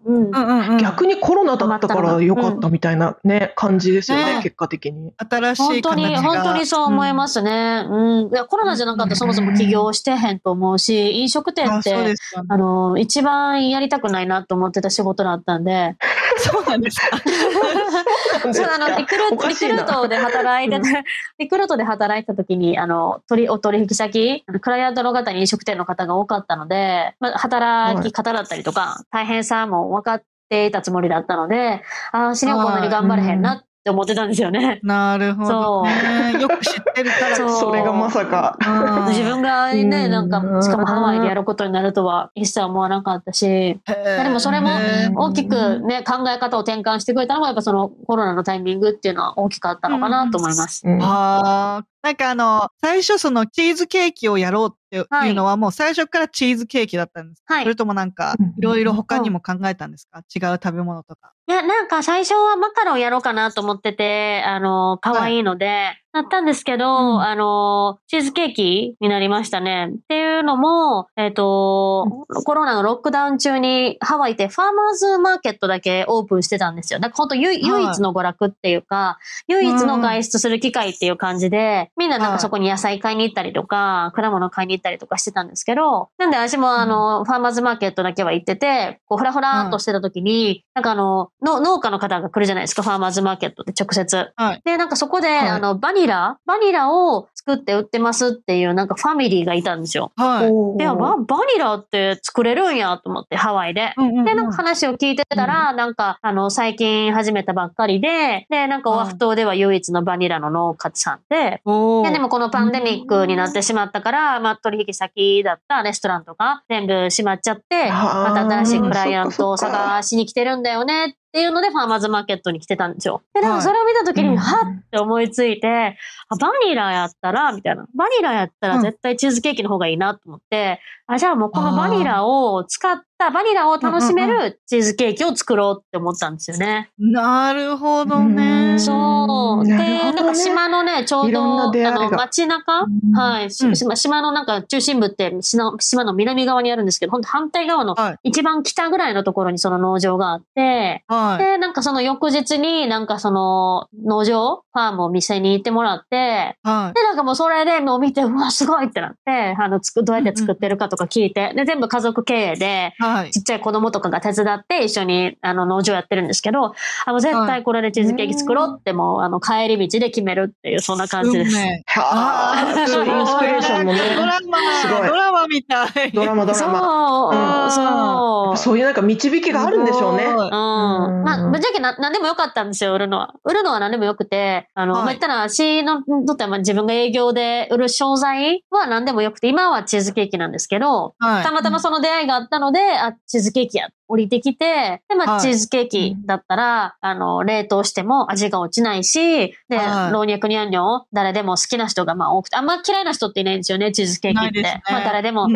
S2: 逆にコロナだったから良かったみたいなね、感じですよね、
S1: ね
S2: 結果的に。
S1: 新しい
S3: 本当に。本当にそう思いますね。うん。いや、コロナじゃなかったらそもそも起業してへんと思うし、飲食店
S1: あ
S3: って、
S1: そうですよね。
S3: あの、一番やりたくないなと思ってた仕事だったんで、
S1: そうなんですか。
S3: そう、あの、リクルート、リクルートで働いてた、リクルートで働いてた時に、あの、取り、お取引先、クライアントの方に飲食店の方が多かったので、まあ、働き方だったりとか、大変さも分かっていたつもりだったので、ああ、死ねこんなに頑張れへんなって思ってたんですよね。
S1: なるほど、ね。よく知ってるから。
S3: そ
S2: れがまさか。
S1: うん
S3: 自分がね、
S2: うん
S3: なんか、しかもハワイでやることになるとは一切思わなかったし、でもそれも
S1: ね
S3: 大きくね、考え方を転換してくれたのも、やっぱそのコロナのタイミングっていうのは大きかったのかなと思います。
S2: うん
S1: ああ、なんかあの、最初そのチーズケーキをやろうっていうのはもう最初からチーズケーキだったんですか、
S3: はい。
S1: それともなんか
S2: うん。
S1: いろいろ他にも考えたんですか？違う食べ物とか。
S3: いや、なんか最初はマカロンやろうかなと思ってて、あの、可愛いので、なったんですけど、
S1: うん。
S3: あの、チーズケーキになりましたね。っていうのも、えっ、と、コロナのロックダウン中にハワイってファーマーズマーケットだけオープンしてたんですよ。だから本当唯唯一の娯楽っていうか、唯一の外出する機会っていう感じで、みんななんかそこに野菜買いに行ったりとか、果物買いに行ったりとかしてたんですけど、なんで私もあの、ファーマーズマーケットだけは行ってて、こう、ふらふらっとしてた時に、なんかあの、の農家の方が来るじゃないですか、ファーマーズマーケットって直接。
S1: はい。
S3: で、なんかそこで、
S2: はい。
S3: あの、バニラバニラを作って売ってますっていうなんかファミリーがいたんですよ。
S1: はい。
S3: で、ババニラって作れるんやと思って、ハワイで。
S1: うんうんうん。
S3: で、なんか話を聞いてたら、なんか、あの、最近始めたばっかりで、で、なんかオアフ島では唯一のバニラの農家さんで、
S1: おー。
S3: で、でもこのパンデミックになってしまったから、まあ、取引先だったレストランとか全部閉まっちゃって、また新しいクライアントを探しに来てるんだよねってっていうのでファーマーズマーケットに来てたんですよ。で、でも
S1: はい
S3: それを見た時に、
S2: うん
S3: はっって思いついて、あ、バニラやったら、みたいな。バニラやったら絶対チーズケーキの方がいいなと思って、あ、じゃあもうこのバニラを使った、バニラを楽しめ
S1: うん
S3: るチーズケーキを作ろうって思ったんですよね。
S1: なるほど
S2: う
S1: ね。
S2: ん
S3: そう。で、
S2: な
S3: んか島のね、ちょうど、あの、街中、
S2: うん
S3: はい、島島のなんか中心部って島島の南側にあるんですけど、本当反対側の
S1: はい
S3: 一番北ぐらいのところにその農場があって、
S1: はい。
S3: で、なんかその翌日になんかその農場、ファームを店に行ってもらって、
S1: はい。
S3: で、なんかもうそれでもう見て、うわ、すごいってなって、あの、つく、どうやって作ってるかとか聞いて、で、全部家族経営で、
S1: はい。
S3: ちっちゃい子供とかが手伝って一緒にあの農場やってるんですけど、あ、もう絶対これでチーズケーキ作ろうってもう、あの、帰り道で決めるっていう、そんな感じです。
S1: 運命
S2: はあ、そういうインスピレーションもね。
S1: ドラマ、ドラマみたい。
S2: ドラマド
S3: そう、
S2: ラマ。
S1: うん
S3: そう。
S2: そういうなんか導きがあるんでしょうね。
S3: うん。まあ、ぶっちゃけな何でもよかったんですよ、売るのは。売るのは何でもよくて、あの、
S1: はい。
S3: まあ、言ったら、私のとってはまあ自分が営業で売る商材は何でもよくて、今はチーズケーキなんですけど、
S1: はい。
S3: たまたまその出会いがあったので、あ、チーズケーキや、降りてきて、で、まあ、
S1: はい
S3: チーズケーキだったら、あの、冷凍しても味が落ちないし、で、
S1: はい
S3: 老若にゃんにょ、誰でも好きな人がまあ多くて、あんま嫌いな人っていないんですよね、チーズケーキって。
S1: ね
S3: まあ、誰でも。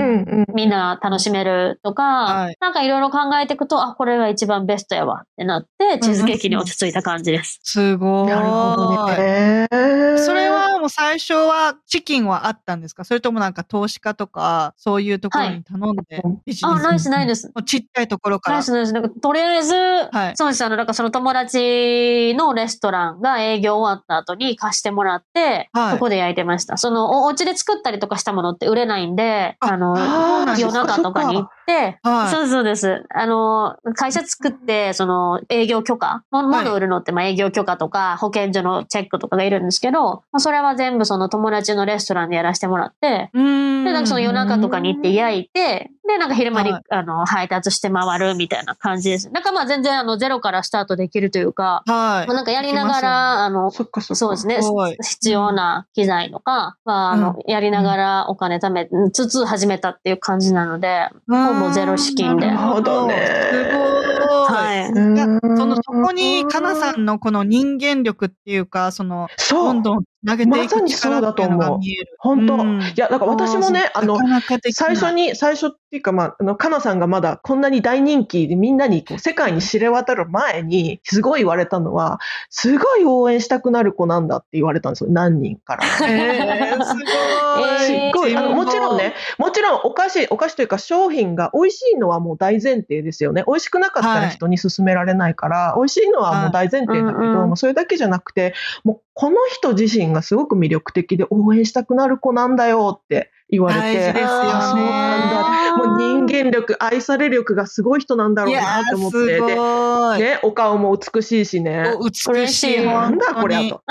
S3: みんな楽しめるとか、
S1: はい
S3: なんかいろいろ考えていくと、あ、これが一番ベストやわってなって、チーズケーキに落ち着いた感じです。
S1: すごい。
S2: なるほどね。
S1: それはもう最初はチキンはあったんですか？それともなんか投資家とかそういうところに頼んで
S2: はい
S1: ビジネス
S3: あ、ないです、ないです。
S1: ちっちゃいところから？
S3: ないです、ないです。なんかとりあえず、
S1: はい。
S3: そうです。あの、なんかその友達のレストランが営業終わった後に貸してもらって、
S1: はい。
S3: そこで焼いてました。その、おお家で作ったりとかしたものって売れないんで、
S1: あ
S3: あの、夜中とかに行って、
S1: はい。
S3: そうです、そうです。あの、会社作って、その、営業許可、物売るのって、まあ、営業許可とか、保健所のチェックとかがいるんですけど、まあ、それは全部その友達のレストランでやらせてもらって、
S1: うーん
S3: で、なんかその夜中とかに行って焼いて、で、なんか昼間に、
S1: はい
S3: あの、配達して回るみたいな感じです。なんかまあ全然あの、ゼロからスタートできるというか、
S1: はい
S3: まあ、なんかやりながら、あの、
S2: そっかそっか。
S3: そうですね。必要な機材とかは、あの、やりながらお金貯めつつ始めたっていう感じなので、ほぼゼロ資金で。
S1: なるほど
S2: なる
S1: すごい。
S3: はい。
S2: うん
S1: いやそのそこにかなさんのこの人間力っていうかその。どんどん投げてい
S2: まさ
S1: く
S2: にそうだ
S1: 力っていうの
S2: と思う。本当、
S1: うん
S2: いや、だから私もね、あの最初に、最初っていうか、まあ、あの、かなさんがまだこんなに大人気でみんなにこう世界に知れ渡る前に、すごい言われたのは、すごい応援したくなる子なんだって言われたんですよ、何人から。
S1: えー、すごい。
S2: すっごい、あの、もちろん
S1: ね
S2: ね、もちろんお菓子、お菓子というか商品が美味しいのはもう大前提ですよね。美味しくなかった
S1: はい
S2: ら人に勧められないから、美味しいのはもう大前提だけど、
S3: はいうんうん
S2: もうそれだけじゃなくて、もうこの人自身がすごく魅力的で応援したくなる子なんだよって言われて、
S1: ですよね。
S2: あそうなんだ。もう人間力、愛され力がすごい人なんだろうなと思って。ね、お顔も美しいしね。
S1: お美しい。
S2: なんだこれ
S1: 本
S2: と。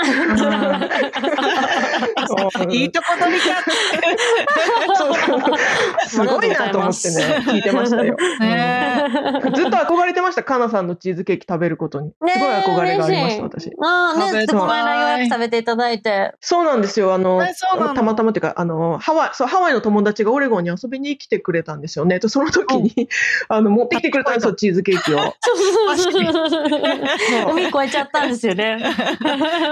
S1: いいとこ取りか
S2: すごいなと思ってね、聞いてましたよ。
S1: ね
S2: ずっと憧れてました、かなさんのチーズケーキ食べることに。すごい憧れがありました、私。
S3: ああ、ね、この間ようやく食べていただいて。
S2: そうなんですよ。あの、たまたまっていうか、あの、ハワイ、そう、ハワイの友達がオレゴンに遊びに来てくれたんですよね。で、その時に、あの、持ってきてくれたんですよ、チーズケーキを。
S3: 海越えちゃったんですよね。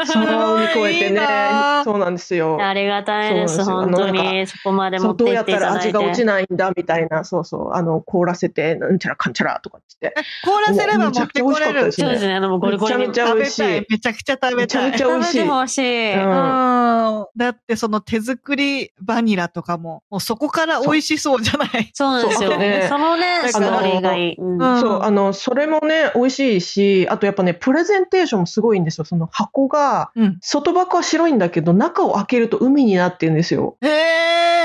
S2: そう、海越えて
S1: いい
S2: ね
S1: な。
S2: そうなんですよ。
S3: ありがたいです、
S2: ですよあの
S3: に。そこまで
S2: そう、
S3: 持ってい
S2: どうやってた
S3: っいただいて。
S2: ら味が落ちないんだ、みたいな、そうそう、あの、凍らせて、なんちゃらかんちゃらとかって
S1: 凍らせれば持ってこれる。
S3: そうですね、あの、ゴリゴリに
S2: めちゃめちゃ美味しい。
S1: めちゃくちゃ食べ
S2: めちゃ
S1: たい。
S2: めちゃ美味しい。うん。
S1: だってその手作りバニラとかも、もうそこから美味しそうじゃない？
S3: そうなんですよ。
S2: そうね
S3: そのね、ストーリーがいい。
S2: そう、あの、それもね、美味しいし、あとやっぱね、プレゼンテーションもすごいんですよ。その箱が、
S1: うん。
S2: 外箱は白いんだけど、中を開けると海になってるんですよ。
S1: へ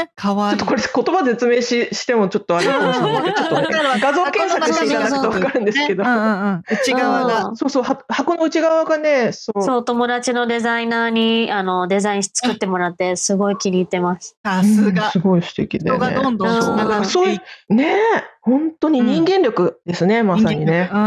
S1: え、かわいい。
S2: ちょっとこれ言葉説明ししてもちょっとあれかもしれないけど、ちょっとね、画像検索していただくとわかるんですけど
S1: ね。うんうんうん。内側が。
S2: そうそう、は箱の内側がね、そう。
S3: そう、友達のデザイナーに、あの、デザイン作ってもらって、すごい気に入ってます。
S1: さすが。
S2: すごい素敵で、ね。
S1: 人がどんどん繋がって
S2: そうい
S1: いく。
S2: ねえ、本当に人間力ですね、まさにね。
S1: う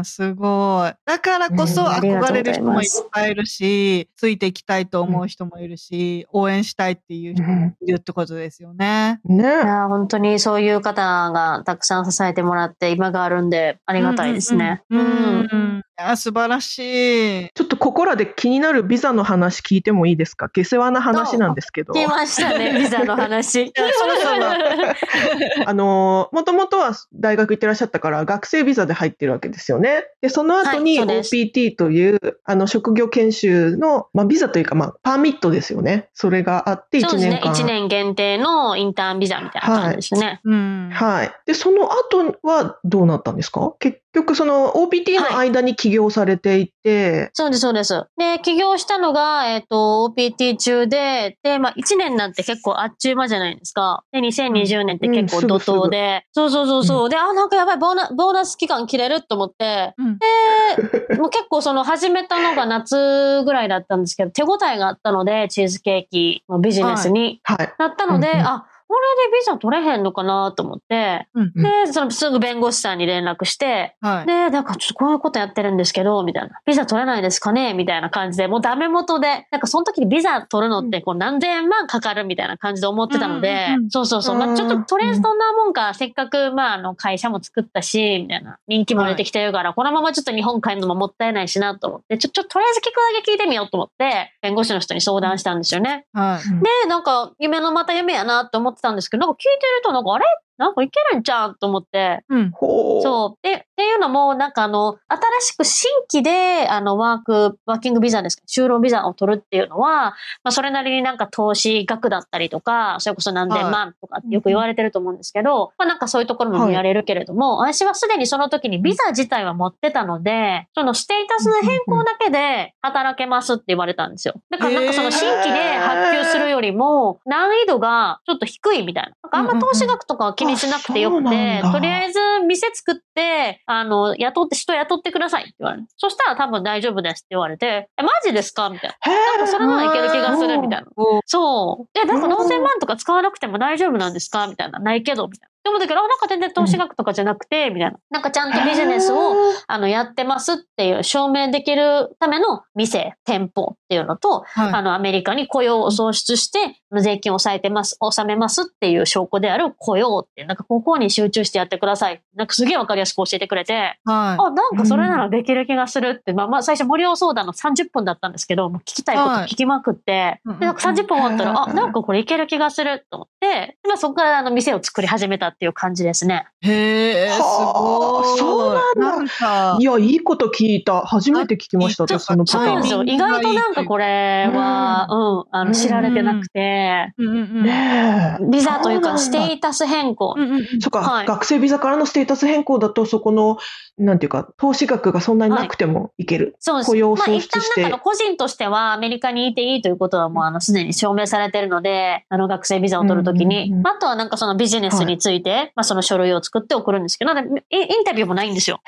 S1: ん、すごい。だからこそ憧れる人もいっぱいいるし、ついていきたいと思う人もいるし、応援したいっていう人もいるってことですよね。
S2: ね
S3: いやー本当にそういう方がたくさん支えてもらって、今があるんで、ありがたいですね。
S1: うん。
S3: うん
S1: うんうんや、素晴らしい。
S2: ちょっとここらで気になるビザの話聞いてもいいですか？下世話な話なんですけど。
S3: 来ましたね、ビザの話。
S1: そろそろ
S2: あの、もともとは大学行ってらっしゃったから学生ビザで入ってるわけですよね。で、その後に OPT という、あの、職業研修の、まあ、ビザというか、まあ、パーミットですよね。それがあって1
S3: そうですね
S2: 年。間。
S3: 1年限定のインターンビザみたいな感じですね。
S1: うん。
S2: はい。で、その後はどうなったんですか？結局、その OPT の間に起業されていて、
S3: そうです、そうです。で、起業したのが、えっ、と、OPT 中で、で、まあ、1年なんて結構あっちゅう間じゃないですか。で、2020年って結構怒涛で、そうそうそうそう。で、あ、なんかやばい、ボーナボーナス期間切れると思って、
S1: うん。
S3: で、もう結構その始めたのが夏ぐらいだったんですけど、手応えがあったので、チーズケーキのビジネスに
S2: はい。
S3: なったので、
S2: うんうん。
S3: あ、これでビザ取れへんのかなと思って、
S1: うん
S2: うん
S3: で、そのすぐ弁護士さんに連絡して、
S1: はい。
S3: で、なんかちょっとこういうことやってるんですけど、みたいな。ビザ取れないですかねみたいな感じで、もうダメ元で、なんかその時にビザ取るのってこう何千万かかるみたいな感じで思ってたので
S1: うんうんうん、
S3: そうそうそう。まあちょっととりあえずどんなもんか、せっかくまああの会社も作ったし、みたいな。人気も出てきてるから、このままちょっと日本帰るのももったいないしなと思って、ちょ、ちょ、とりあえず聞くだけ聞いてみようと思って、弁護士の人に相談したんですよね。
S1: はい。
S3: で、なんか、夢のまた夢やなって思ってたんですけど、なんか聞いてると、なんか、あれ？なんかいけるんちゃう？と思って。
S1: うん。
S2: ほう。
S3: そう。で、っていうのも、なんかあの、新しく新規で、あの、ワーク、ワーキングビザですか、就労ビザを取るっていうのは、まあ、それなりになんか投資額だったりとか、それこそ何千万とかってよく言われてると思うんですけど、まあ、なんかそういうところも見られるけれども、私はすでにその時にビザ自体は持ってたので、そのステータスの変更だけで働けますって言われたんですよ。だからなんかその新規で発給するよりも、難易度がちょっと低いみたいな。なんかあんま投資額とかは気にしなくてよくてとりあえず店作って、あの、雇って、人雇ってくださいって言われる。そしたら多分大丈夫ですって言われて、え、マジですか？みたいな。
S2: へ
S3: なんかそれならいける気がするみたいな。
S1: お
S3: そう。え、なんか何千万とか使わなくても大丈夫なんですか？みたいな。ないけど、みたいな。でもだけど、あなんか全然投資額とかじゃなくて、みたいな。なんかちゃんとビジネスを、あの、やってますっていう証明できるための店、店舗っていうのと、
S1: はい
S3: あの、アメリカに雇用を創出して、税金を抑えてます、納めますっていう証拠である雇用っていう、なんかここに集中してやってください。なんかすげえわかりやすく教えてくれて、
S1: はい。
S3: あ、なんかそれならできる気がするって、まあまあ最初無料相談の30分だったんですけど、もう聞きたいこと聞きまくって、
S1: はい
S3: で、なんか30分終わったら、
S2: うん
S3: あ、なんかこれいける気がすると思って、でまあそこからあの店を作り始めたっていう感じですね。
S1: へえ、すごい。
S2: はあそうなんだい、や、いいこと聞いた。初めて聞きました、
S1: あ
S2: 私、そのパターン
S3: そうなんです。よ。意外となんかこれは、うん、あの、知られてなくて。ビザというか、ステータス変更
S1: う。んうんうん
S2: そっか、
S3: はい
S2: 学生ビザからのステータス変更だと、そこの、なんていうか、投資額がそんなになくてもいける。
S3: そうです。
S2: 雇用を
S3: まあ
S2: 創出して
S3: 一旦なんかの個人としてはアメリカにいていいということはもうあのすでに証明されているので、あの学生ビザを取るときに、あとはなんかそのビジネスについて、まあその書類を作って送るんですけど、なんでインインタビューもないんですよ。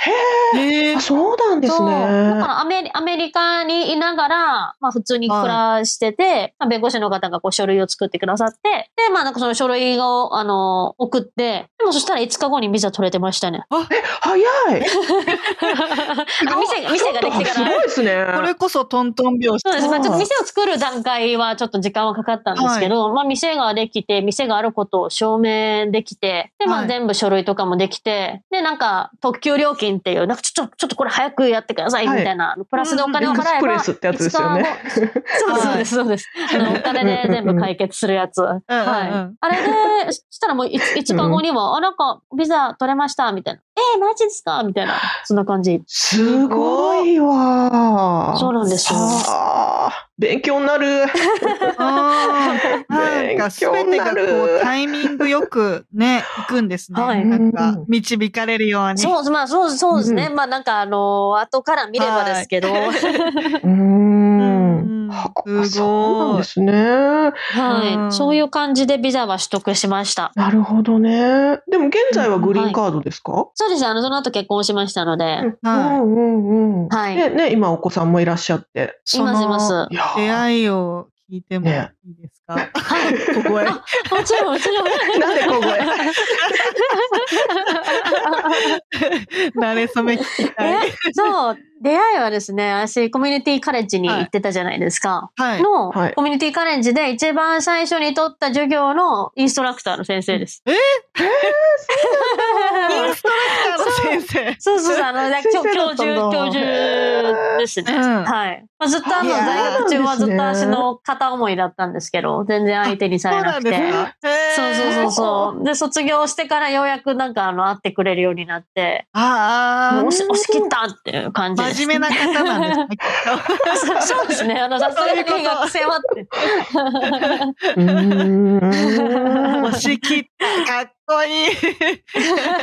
S1: へえ
S2: あ、そうなんです
S3: そう。だか
S2: ね。
S3: らアメリアメリカにいながら、まあ普通に暮らしてて、まあ弁護士の方がこう書類を作ってくださって、で、まあなんかその書類を、あの、送って、でもそしたら5日後にビザ取れてましたね。
S2: 早い。
S3: 店が、店ができて
S2: す
S3: から。
S2: ごいですね。
S1: これこそトントン拍子。
S3: そうです。まあ、ちょっと店を作る段階はちょっと時間はかかったんですけど、まあ、店ができて、店があることを証明できて、で、まあ、
S1: はい
S3: 全部書類とかもできて、で、なんか、特急料金っていう、なんかちょっと、ちょっとこれ早くやってください、みたいな、プラスでお金を
S2: エクス
S3: 払えば、
S2: プレスってやつですよね。
S3: 5日後そうです、そうです、そうです。あの、お金で全部解決するやつ。はい。あれで、そしたらもう 5, 日後には、あ、なんか、ビザ取れました、みたいな。えー、マジですか？みたいな。そんな感じ。
S2: すごいわ。
S3: そうなんですよ
S2: はあ勉強になる。
S1: あー なんかすべてがこうタイミングよくね、行くんですね。
S3: はい
S1: なんか導かれるように。
S3: そう、まあ、そう、そうですね。
S2: う
S3: まあ、なんか、あの後から見ればですけど。
S2: うー
S1: うん
S2: ん。はあ
S1: すごい
S2: そうなんですね。
S3: はい、
S1: うん
S3: そういう感じでビザは取得しました。
S2: なるほどね。でも現在はグリーンカードですか、
S3: そうですね。あの、その後結婚しましたので。
S2: うん
S1: はい
S2: うんうんうん。
S3: はい
S2: でね、今お子さんもいらっしゃって。
S3: いますいます。
S1: 出会いを聞いてもい
S2: ね
S1: いですか、小声。
S3: もちろん、もちろん。
S2: なんで小声？
S1: 慣れ初め聞きたい。
S3: えそう、出会いはですね、私、コミュニティカレッジに行ってたじゃないですか。
S1: はい。
S3: の、
S2: はい
S3: コミュニティカレッジで一番最初に取った授業のインストラクターの先生です。
S1: インストラクターの先生。
S3: そうそうそう、あの、教授、教授ですね。
S1: うん
S3: はい。まあ、ずっとあの、
S1: いやー
S3: 在学中はずっと
S2: そうなんですね
S3: 足の片思いだったんですけど、全然相手にされなんくて。そうそうそうそう。で、卒業してからようやくなんかあの、会ってくれるようになって、
S1: ああ
S3: もう押し切ったっていう感じです。
S1: 真面目な方なんですね、
S3: そう そうですね。あの、さすがに学生はって。
S1: 押し切った。かっこいい。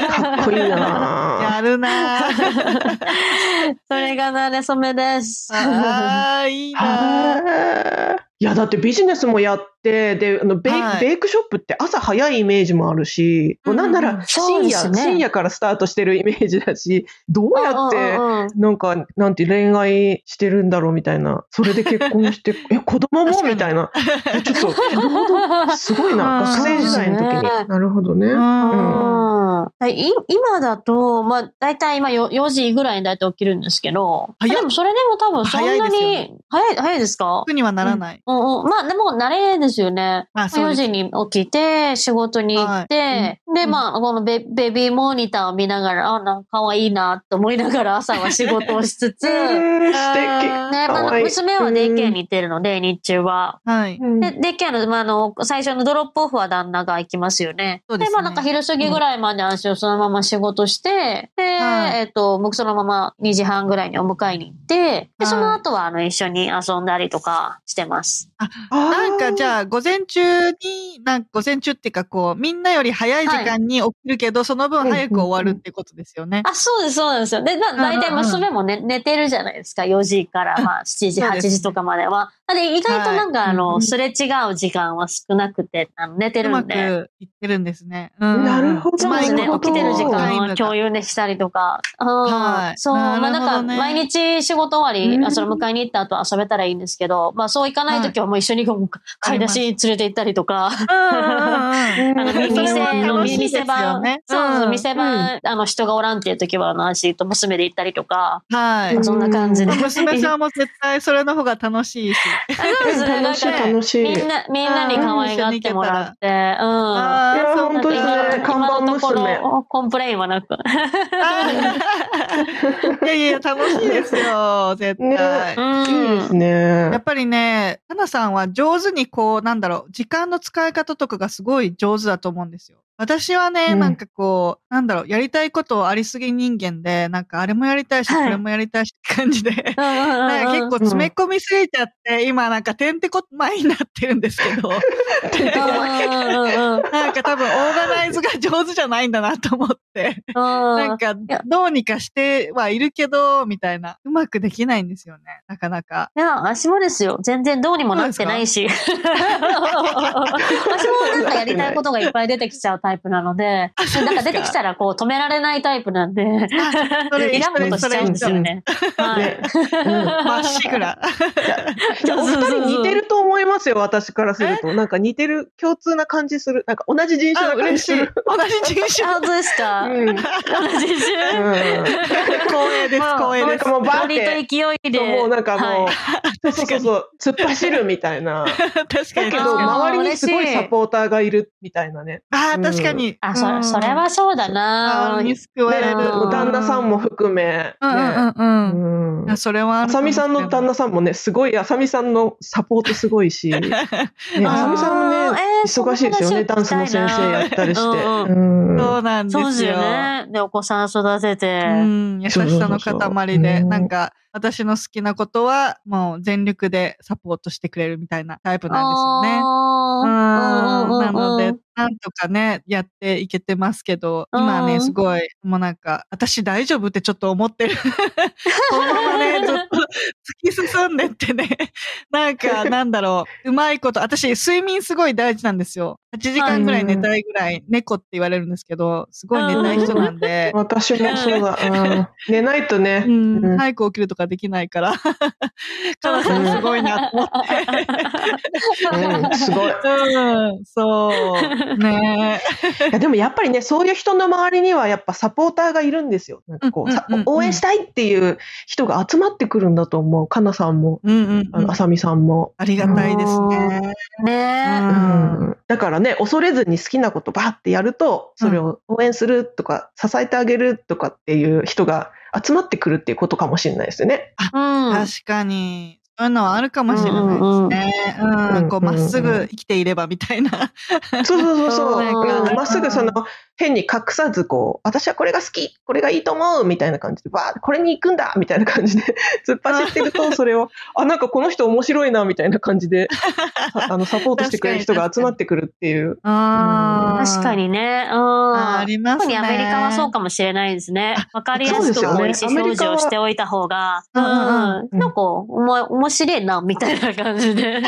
S2: かっこいいな
S1: やるなぁ。
S3: それがなれそめです。
S1: ああ、いいな
S2: いや、だってビジネスもやって、で、あのベイ,、
S1: はい
S2: ベイクショップって朝早いイメージもあるし、
S1: うん
S2: なんなら深夜、
S3: ね
S2: 深夜からスタートしてるイメージだし、どうやって、
S3: うんうんうん
S2: なんか、なんて恋愛してるんだろうみたいな。それで結婚して、え、子供もみたいな。えちょっと、なるほど。すごいな。
S1: うん
S2: 学生時代の時に。
S3: ね
S2: なるほどね。
S1: うん
S3: 今だと、まあ、だいたい今よ4時ぐらいにだいたい起きるんですけど、でもそれでも多分そんな
S1: 早いね、
S3: 早い、早いですか？
S1: 苦にはならない。
S3: うんうん。まあでも慣れですよね。4
S1: あそうです
S3: 時に起きて、仕事に行って、で、
S1: うん
S3: まあ、このベベビーモニターを見ながら、あ、なんか可愛いなと思いながら朝は仕事をしつつ、
S2: え
S3: ね。まあ、娘はデイケアに行ってるので、日中は。
S1: はい。
S2: うん
S3: で、デイケアの、まあ、あの、最初のドロップオフは旦那が行きますよね。
S1: そうですね
S3: まあ、なんか昼過ぎぐらいまで私はそのまま仕事して、で、
S1: はい
S3: えっ、と、僕そのまま2時半ぐらいにお迎えに行って、で、その後は、あの、一緒に遊んだりとかしてます。
S1: なんかじ
S2: あ
S1: ゃあ、午前中に、なんか午前中っていうかこう、みんなより早い時間に起きるけど、その分早く終わるってことですよね。
S3: あ、そうです、そうなんですよ。で、まあ、
S1: うんうんうん
S3: 大体娘もね、寝てるじゃないですか。4時から、まあ、7時、8
S1: そうです
S3: 時とかまでは。で、意外となんか、あ
S2: うんう
S3: の、
S2: ん
S3: すれ違う時間は少なくて、あの、寝て
S1: うま
S3: るんで。
S1: くいってるんですね。うん
S2: なるほど
S3: そうですね。起きてる時間を共有ねしたりとか。うん
S1: はい
S3: そう。まあ
S1: な
S3: んか、毎日仕事終わり、
S2: うん
S3: あその迎えに行った後遊べたらいいんですけど、まあそういかない時はもう一緒にこう買い出しに連れて行ったりとか。店の店番、
S1: ね
S3: そう店番、あの、人がおらんっていう時は、あの、私と娘で行ったりとか、
S1: はい
S2: うん。
S3: そんな感じで。
S1: 娘さんも絶対それの方が楽しいし。
S3: そうですね。なん
S2: 楽しい
S3: かね
S2: 楽しい。
S3: みんな、みんなに可愛がってもらって、うん。
S1: あー
S2: いや
S1: そう
S2: 本当ですね
S3: 今
S2: 看板
S3: 今のとこ
S2: 娘
S3: も complain はなく。
S1: いやいや、楽しいですよ、絶対。
S2: いいですね
S1: やっ。ぱりね、かなさんは上手にこう、なんだろう、時間の使い方とかがすごい上手だと思うんですよ。私はね、
S2: うん。
S1: なんかこう、なんだろう、やりたいことありすぎ人間で、なんかあれもやりたいし、
S3: はい。
S1: これもやりたいしって感じで、
S3: な
S1: なんか結構詰め込みすぎちゃって、今なんかてんてこまいになってるんですけど、なんか多分オーガナイズが上手じゃないんだなと思って、なんか
S3: や
S1: どうにかしてはいるけど、みたいな、うまくできないんですよね、なかなか。
S3: いや、足もですよ。全然どうにもなってないし。私もなんかやりたいことがいっぱい出てきちゃうタイプなので、なんか出てきたらこう止められないタイプなんで、
S1: それ
S3: いらんことしちゃうんですよね。はい
S2: ね。
S1: まっしぐら。
S2: じゃあお二人似てると思いますよ、私からすると。なんか似てる、共通な感じする。なんか同じ人種
S1: あ、
S2: な感
S1: 嬉しい。
S2: じする。
S1: 同じ人種。
S3: あ、本当ですか？
S2: うん。うん。
S3: 同じ種
S1: 光栄です、光栄です
S2: なんか。もうバーっ
S3: ノリと
S2: て、
S3: 勢いで。
S2: もうなんかもう、
S3: はい
S2: そうそうそう突っ走るみたいな。
S1: 確かに。
S2: だけど、周りにすごいサポーターがいるみたいなね。
S1: ああ、確かに。
S3: あ、そ、それはそうだな
S1: に救われる。
S3: うん
S2: ね旦那さんも含め。
S1: うんうんうんうん。それはあ。
S2: さみさんの旦那さんもね、すごい、あさみさんのサポートすごいし、ね、あさみさんもね忙しいですよね、ダンスの先生やったりして。うん
S1: そうなんですよ。
S3: ね。で、お子さん育てて。
S1: うん、優しさの塊で、
S2: うん
S1: なんか、私の好きなことは、もう全力でサポートしてくれるみたいなタイプなんですよね。うんなので、なんとかね、やっていけてますけど、今ね、
S3: うん
S1: すごい、もうなんか、私大丈夫ってちょっと思ってる。このままね、ずっと突き進んでってね、なんか、なんだろう、うまいこと、私、睡眠すごい大事なんですよ。8時間ぐらい寝たいぐらい、猫って言われるんですけど、すごい寝たい人なんで、
S2: 私もそうだ。うん寝ないとね
S1: 早く起きるとかができないから、カナさんすごいなと思って。
S2: うん、すごい。
S1: うん、そう。ね
S2: でもやっぱりね、そういう人の周りにはやっぱサポーターがいるんですよ。なんかこう、応援したいっていう人が集まってくるんだと思う。かなさんも、あさみさんも。
S1: ありがたいですね。
S3: ね
S1: う
S2: うんん、だからね、恐れずに好きなことバーってやると、それを応援するとか、支えてあげるとかっていう人が集まってくるっていうことかもしれないですよね。
S3: うん。
S1: 確かに。そういうのはあるかもしれないですね。うん、
S2: うん
S1: こう、まっすぐ生きていればみたいな。
S2: そうそうそうそう。まっすぐその、変に隠さず、こう、私はこれが好き、これがいいと思う、みたいな感じで、バーこれに行くんだ、みたいな感じで、突っ走ってると、それを、あ、なんかこの人面白いな、みたいな感じで、あの、サポートしてくれる人が集まってくるっていう。
S1: あー
S3: 確か。にね。うん。
S1: ありますね。
S3: 特にアメリカはそうかもしれないですね。わかりやすく
S2: ね
S3: 意思表示をしておいた方が、
S1: うんうん
S2: うん
S3: なんか、お前、面白いな、みたいな感じで。
S2: うん。ね、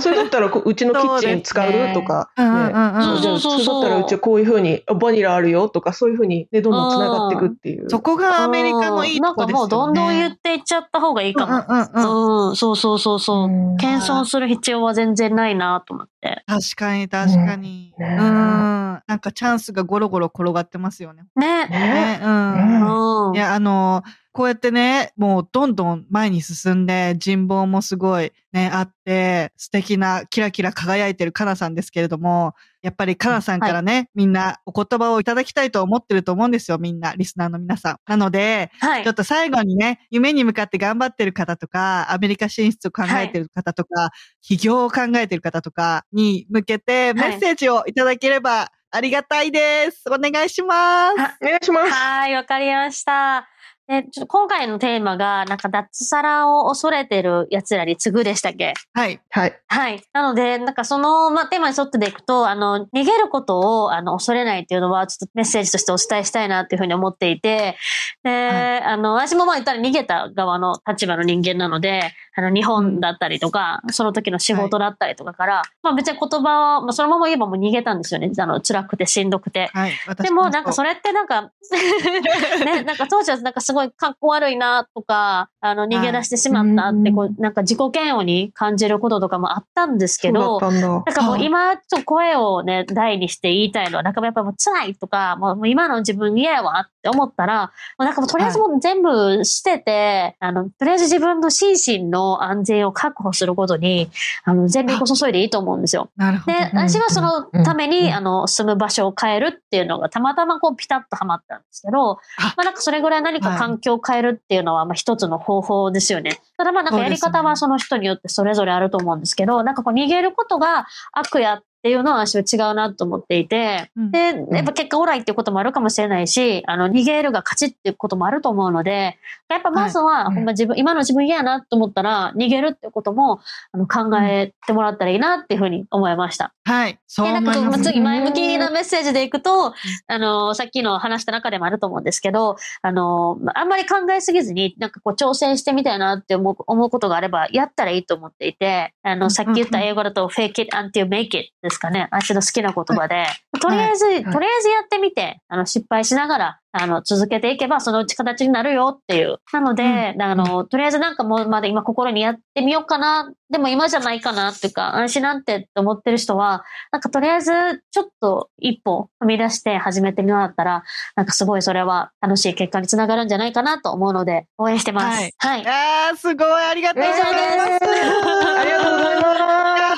S2: それだったらこう、うちのキッチン使うとか、
S1: うんうん
S2: ね
S1: うんうん
S2: じゃあ
S3: そうそうそう
S2: それだったらうちはこういうふうに、あバニラあるよとか、そういうふうにね、どんどん繋がっていくっていう。
S1: そこがアメリカのいいとこですよね。
S3: なんかもうどんどん言っていっちゃった方がいいかも。
S1: うんうんうん
S3: うん、そうそうそうそう。
S2: うん
S3: 謙遜する必要は全然ないなと思って。
S1: 確かに確かに。
S2: う
S1: うんん。なんかチャンスがゴロゴロ転がってますよね。
S3: ね。
S2: ね
S1: ね。うん。いや、あの、こうやってね、もうどんどん前に進んで、人望もすごいね、あって、素敵なキラキラ輝いてるカナさんですけれども、やっぱりカナさんからね、みんなお言葉をいただきたいと思ってると思うんですよ、みんな、リスナーの皆さん。なので、
S3: はい
S1: ちょっ。と最後にね、夢に向かって頑張ってる方とか、アメリカ進出を考えてる方とか、起業を考えてる方とかに向けてメッセージをいただければありがたいです。お願いします。
S3: あ
S2: お願いします。
S3: はい、わかりました。で、ちょっと今回のテーマが、なんか脱サラを恐れてる奴らに次ぐでしたっけ？
S1: はい。
S2: はい。
S3: はい。なので、なんかその、まあ、テーマに沿ってでいくと、あの、逃げることを、あの、恐れないっていうのは、ちょっとメッセージとしてお伝えしたいなっていうふうに思っていて、で、あの、私もまあ言ったら逃げた側の立場の人間なので、あの、日本だったりとか、その時の仕事だったりとかから、まあ別に言葉は、まあそのまま言えばもう逃げたんですよね。あの、辛くてしんどくて。
S1: はい。私
S3: でもなんかそ
S1: れ、
S3: れってなんか、ね、なんか当時はなんかすごいかっこ悪いなとか、あの逃げ出してしまったってこう、なんか自己嫌悪に感じることとかもあったんですけど、
S2: そうだったんだ。
S3: なんかもう今、ちょっと声をね、大にして言いたいのは、なんかやっぱもう辛いとか、もう今の自分嫌やわって思ったら、もうなんかもうとりあえずもう全部捨てて、あの、とりあえず自分の心身の安全を確保することに、あの、全力を注いでいいと思うんですよ。
S1: なるほど。
S3: で、私はそのために、
S2: うん
S3: あの、住む場所を変えるっていうのがたまたまこうピタッとはまったんですけど、
S1: あ
S3: まあなんかそれぐらい何か環境を変えるっていうのは、まあ一つの方法ですよね。ただまあなんかやり方はその人によってそれぞれあると思うんですけど、なんかこう逃げることが悪やっていうのは私は違うなと思っていて、
S1: うん。
S3: で、やっぱ結果オーライっていうこともあるかもしれないし、あの、逃げるが勝ちっていうこともあると思うので、やっぱまずは、
S2: はい。
S3: ほんま自分、今の自分嫌やなと思ったら、逃げるっていうことも、あの、考えてもらったらいいなっていうふうに思いました。
S1: はい。そう
S3: で、なんか。次前向きなメッセージでいくと、あの、さっきの話した中でもあると思うんですけど、あの、あんまり考えすぎずに、なんかこう挑戦してみたいなって思う思うことがあれば、やったらいいと思っていて、あの、さっき言った英語だと fake it until make it ですかね。私の好きな言葉で、とりあえず、
S2: い。
S3: とりあえずやってみて、あの、失敗しながら、あの、続けていけば、そのうち形になるよっていう。なので、あの、とりあえずなんかもうまだ今心にやってみようかな。でも今じゃないかなっていうか、安心なんてって思ってる人は、なんかとりあえずちょっと一歩踏み出して始めてみようだったら、なんかすごいそれは楽しい結果につながるんじゃないかなと思うので、応援してます。
S1: はい
S3: はい。
S1: あー、すごい。ありがとうございます。
S2: ありがとうございます。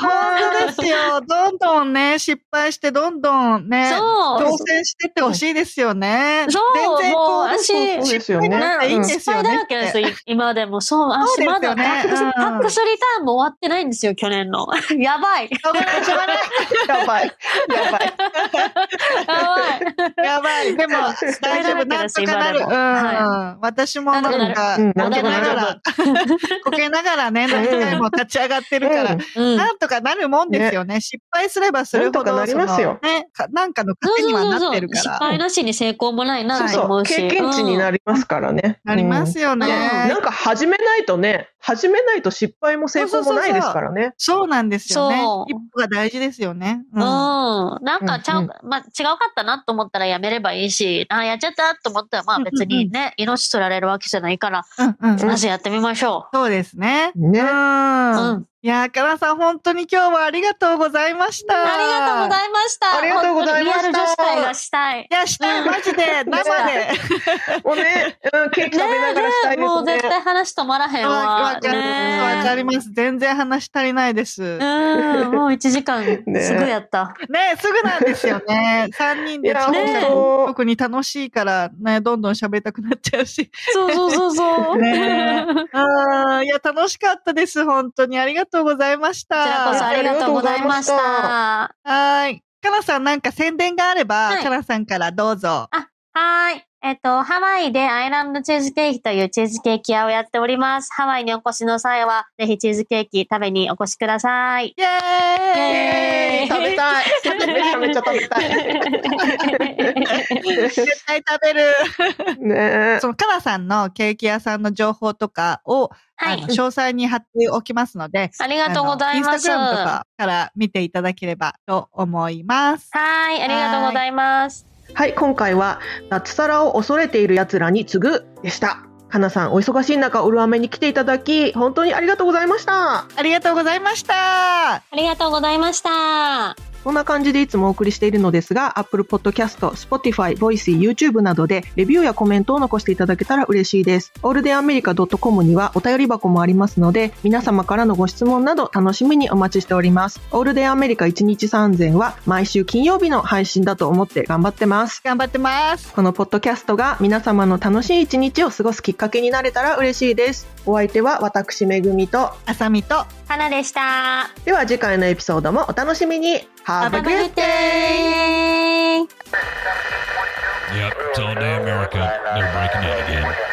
S1: 本当ですよ。どんどんね、失敗して、どんどんね、
S3: そう
S1: 挑戦してってほしいですよね。
S3: そう
S1: 全然こう、
S3: もう私
S2: そうですよね
S1: 失敗なんていいんで
S3: 失敗
S1: すよね。
S3: だらけですよ、今でも。そう、
S1: そうですよね
S3: 私まだタックス、
S1: うん
S3: タックスリターンも終わってないんですよ、去年の。やばい。
S2: やばい。やばい。
S3: やばい。
S1: やばい。でも、大丈夫。なんとかなる。うん。
S3: は
S1: 私もなんか、
S2: うん
S1: こけながら、こけながらね、何回も立ち上がってるから、
S3: うん。
S1: なんとかなるもんですよね。失敗すればするほど、
S2: なりますよ
S1: そのね、かなんかの糧にはなってるか
S3: 失
S1: ら。
S3: 敗なしに成功もないな
S2: そうそう。経験値になりますからね。
S1: なりますよね。
S2: うんなんか始めないとね、始めないと失敗も成功もないですからね。
S1: そうなんですよね一歩が大事ですよね。
S3: うん。なんかちゃう、
S2: うん
S3: まあ、違うかったなと思ったらやめればいいし、あ、やっちゃったと思ったら、まあ別にね、命取られるわけじゃないから、
S1: うんうんうん
S3: まずやってみましょ
S1: そうですね。
S2: ね
S1: うん。
S3: うん
S1: いやー、かなさん、本当に今日はありがとうございまし
S3: う。
S1: た。
S3: ありがとうご
S1: い
S3: ざいました。
S2: ありがとうございました
S3: リアル女子会がしたい。
S1: いや、したい、マジで、生で。
S2: もうね、うん、ケーキ食べながらしたいですね。
S3: もう絶対話止まらへん
S1: わ
S3: わ。
S1: わかる
S3: ね
S1: わかります。全然話足りないです。ね
S3: うん、もう1時間 すぐやった。
S1: すぐなんですよね。3人で
S2: いや
S1: 特に
S3: 本
S2: 当
S1: 特に楽しいから、ね、どんどん喋りたくなっちゃうし。
S3: そうそうそうそう。
S1: ねあーいや、楽しかったです。本当にありがとうございました。
S3: こちらこそありがとうございました。
S1: はーい。かなさん、なんか宣伝があれば、
S3: はい
S1: かなさんからどうぞ。
S3: はい。えっと、ハワイでアイランドチーズケーキというチーズケーキ屋をやっております。ハワイにお越しの際は、ぜひチーズケーキ食べにお越しください。
S1: イェーイ
S2: 食べたい。めちゃめちゃ食べたい。
S1: 絶対食べる。
S2: ね
S1: そのかなさんのケーキ屋さんの情報とかを、
S3: はい。
S1: 詳細に貼っておきますので、
S3: ありがとうございます。
S1: インスタグラムと
S3: は
S1: かから見ていただければと思います。
S3: い。ありがとうございます。
S2: はい、今回は脱サラを恐れている奴らに次ぐでした。かなさん、お忙しい中、オルアメに来ていただき、本当にありがとうございました。
S1: ありがとうございました。
S3: ありがとうございました。
S2: こんな感じでいつもお送りしているのですが、Apple Podcast、Spotify、Voicy、YouTube などでレビューやコメントを残していただけたら嬉しいです。オールデンアメリカ .com にはお便り箱もありますので、皆様からのご質問など楽しみにお待ちしております。オールデンアメリカ1日3000は毎週金曜日の配信だと思って頑張ってます。
S1: 頑張ってます。
S2: このポッドキャストが皆様の楽しい一日を過ごすきっかけになれたら嬉しいです。お相手は私めぐみと、
S1: あさみと、
S3: 花でした。
S2: では次回のエピソードもお楽しみに。Have a good day!
S3: day!
S4: Yep, it's all day America. They're breaking in again.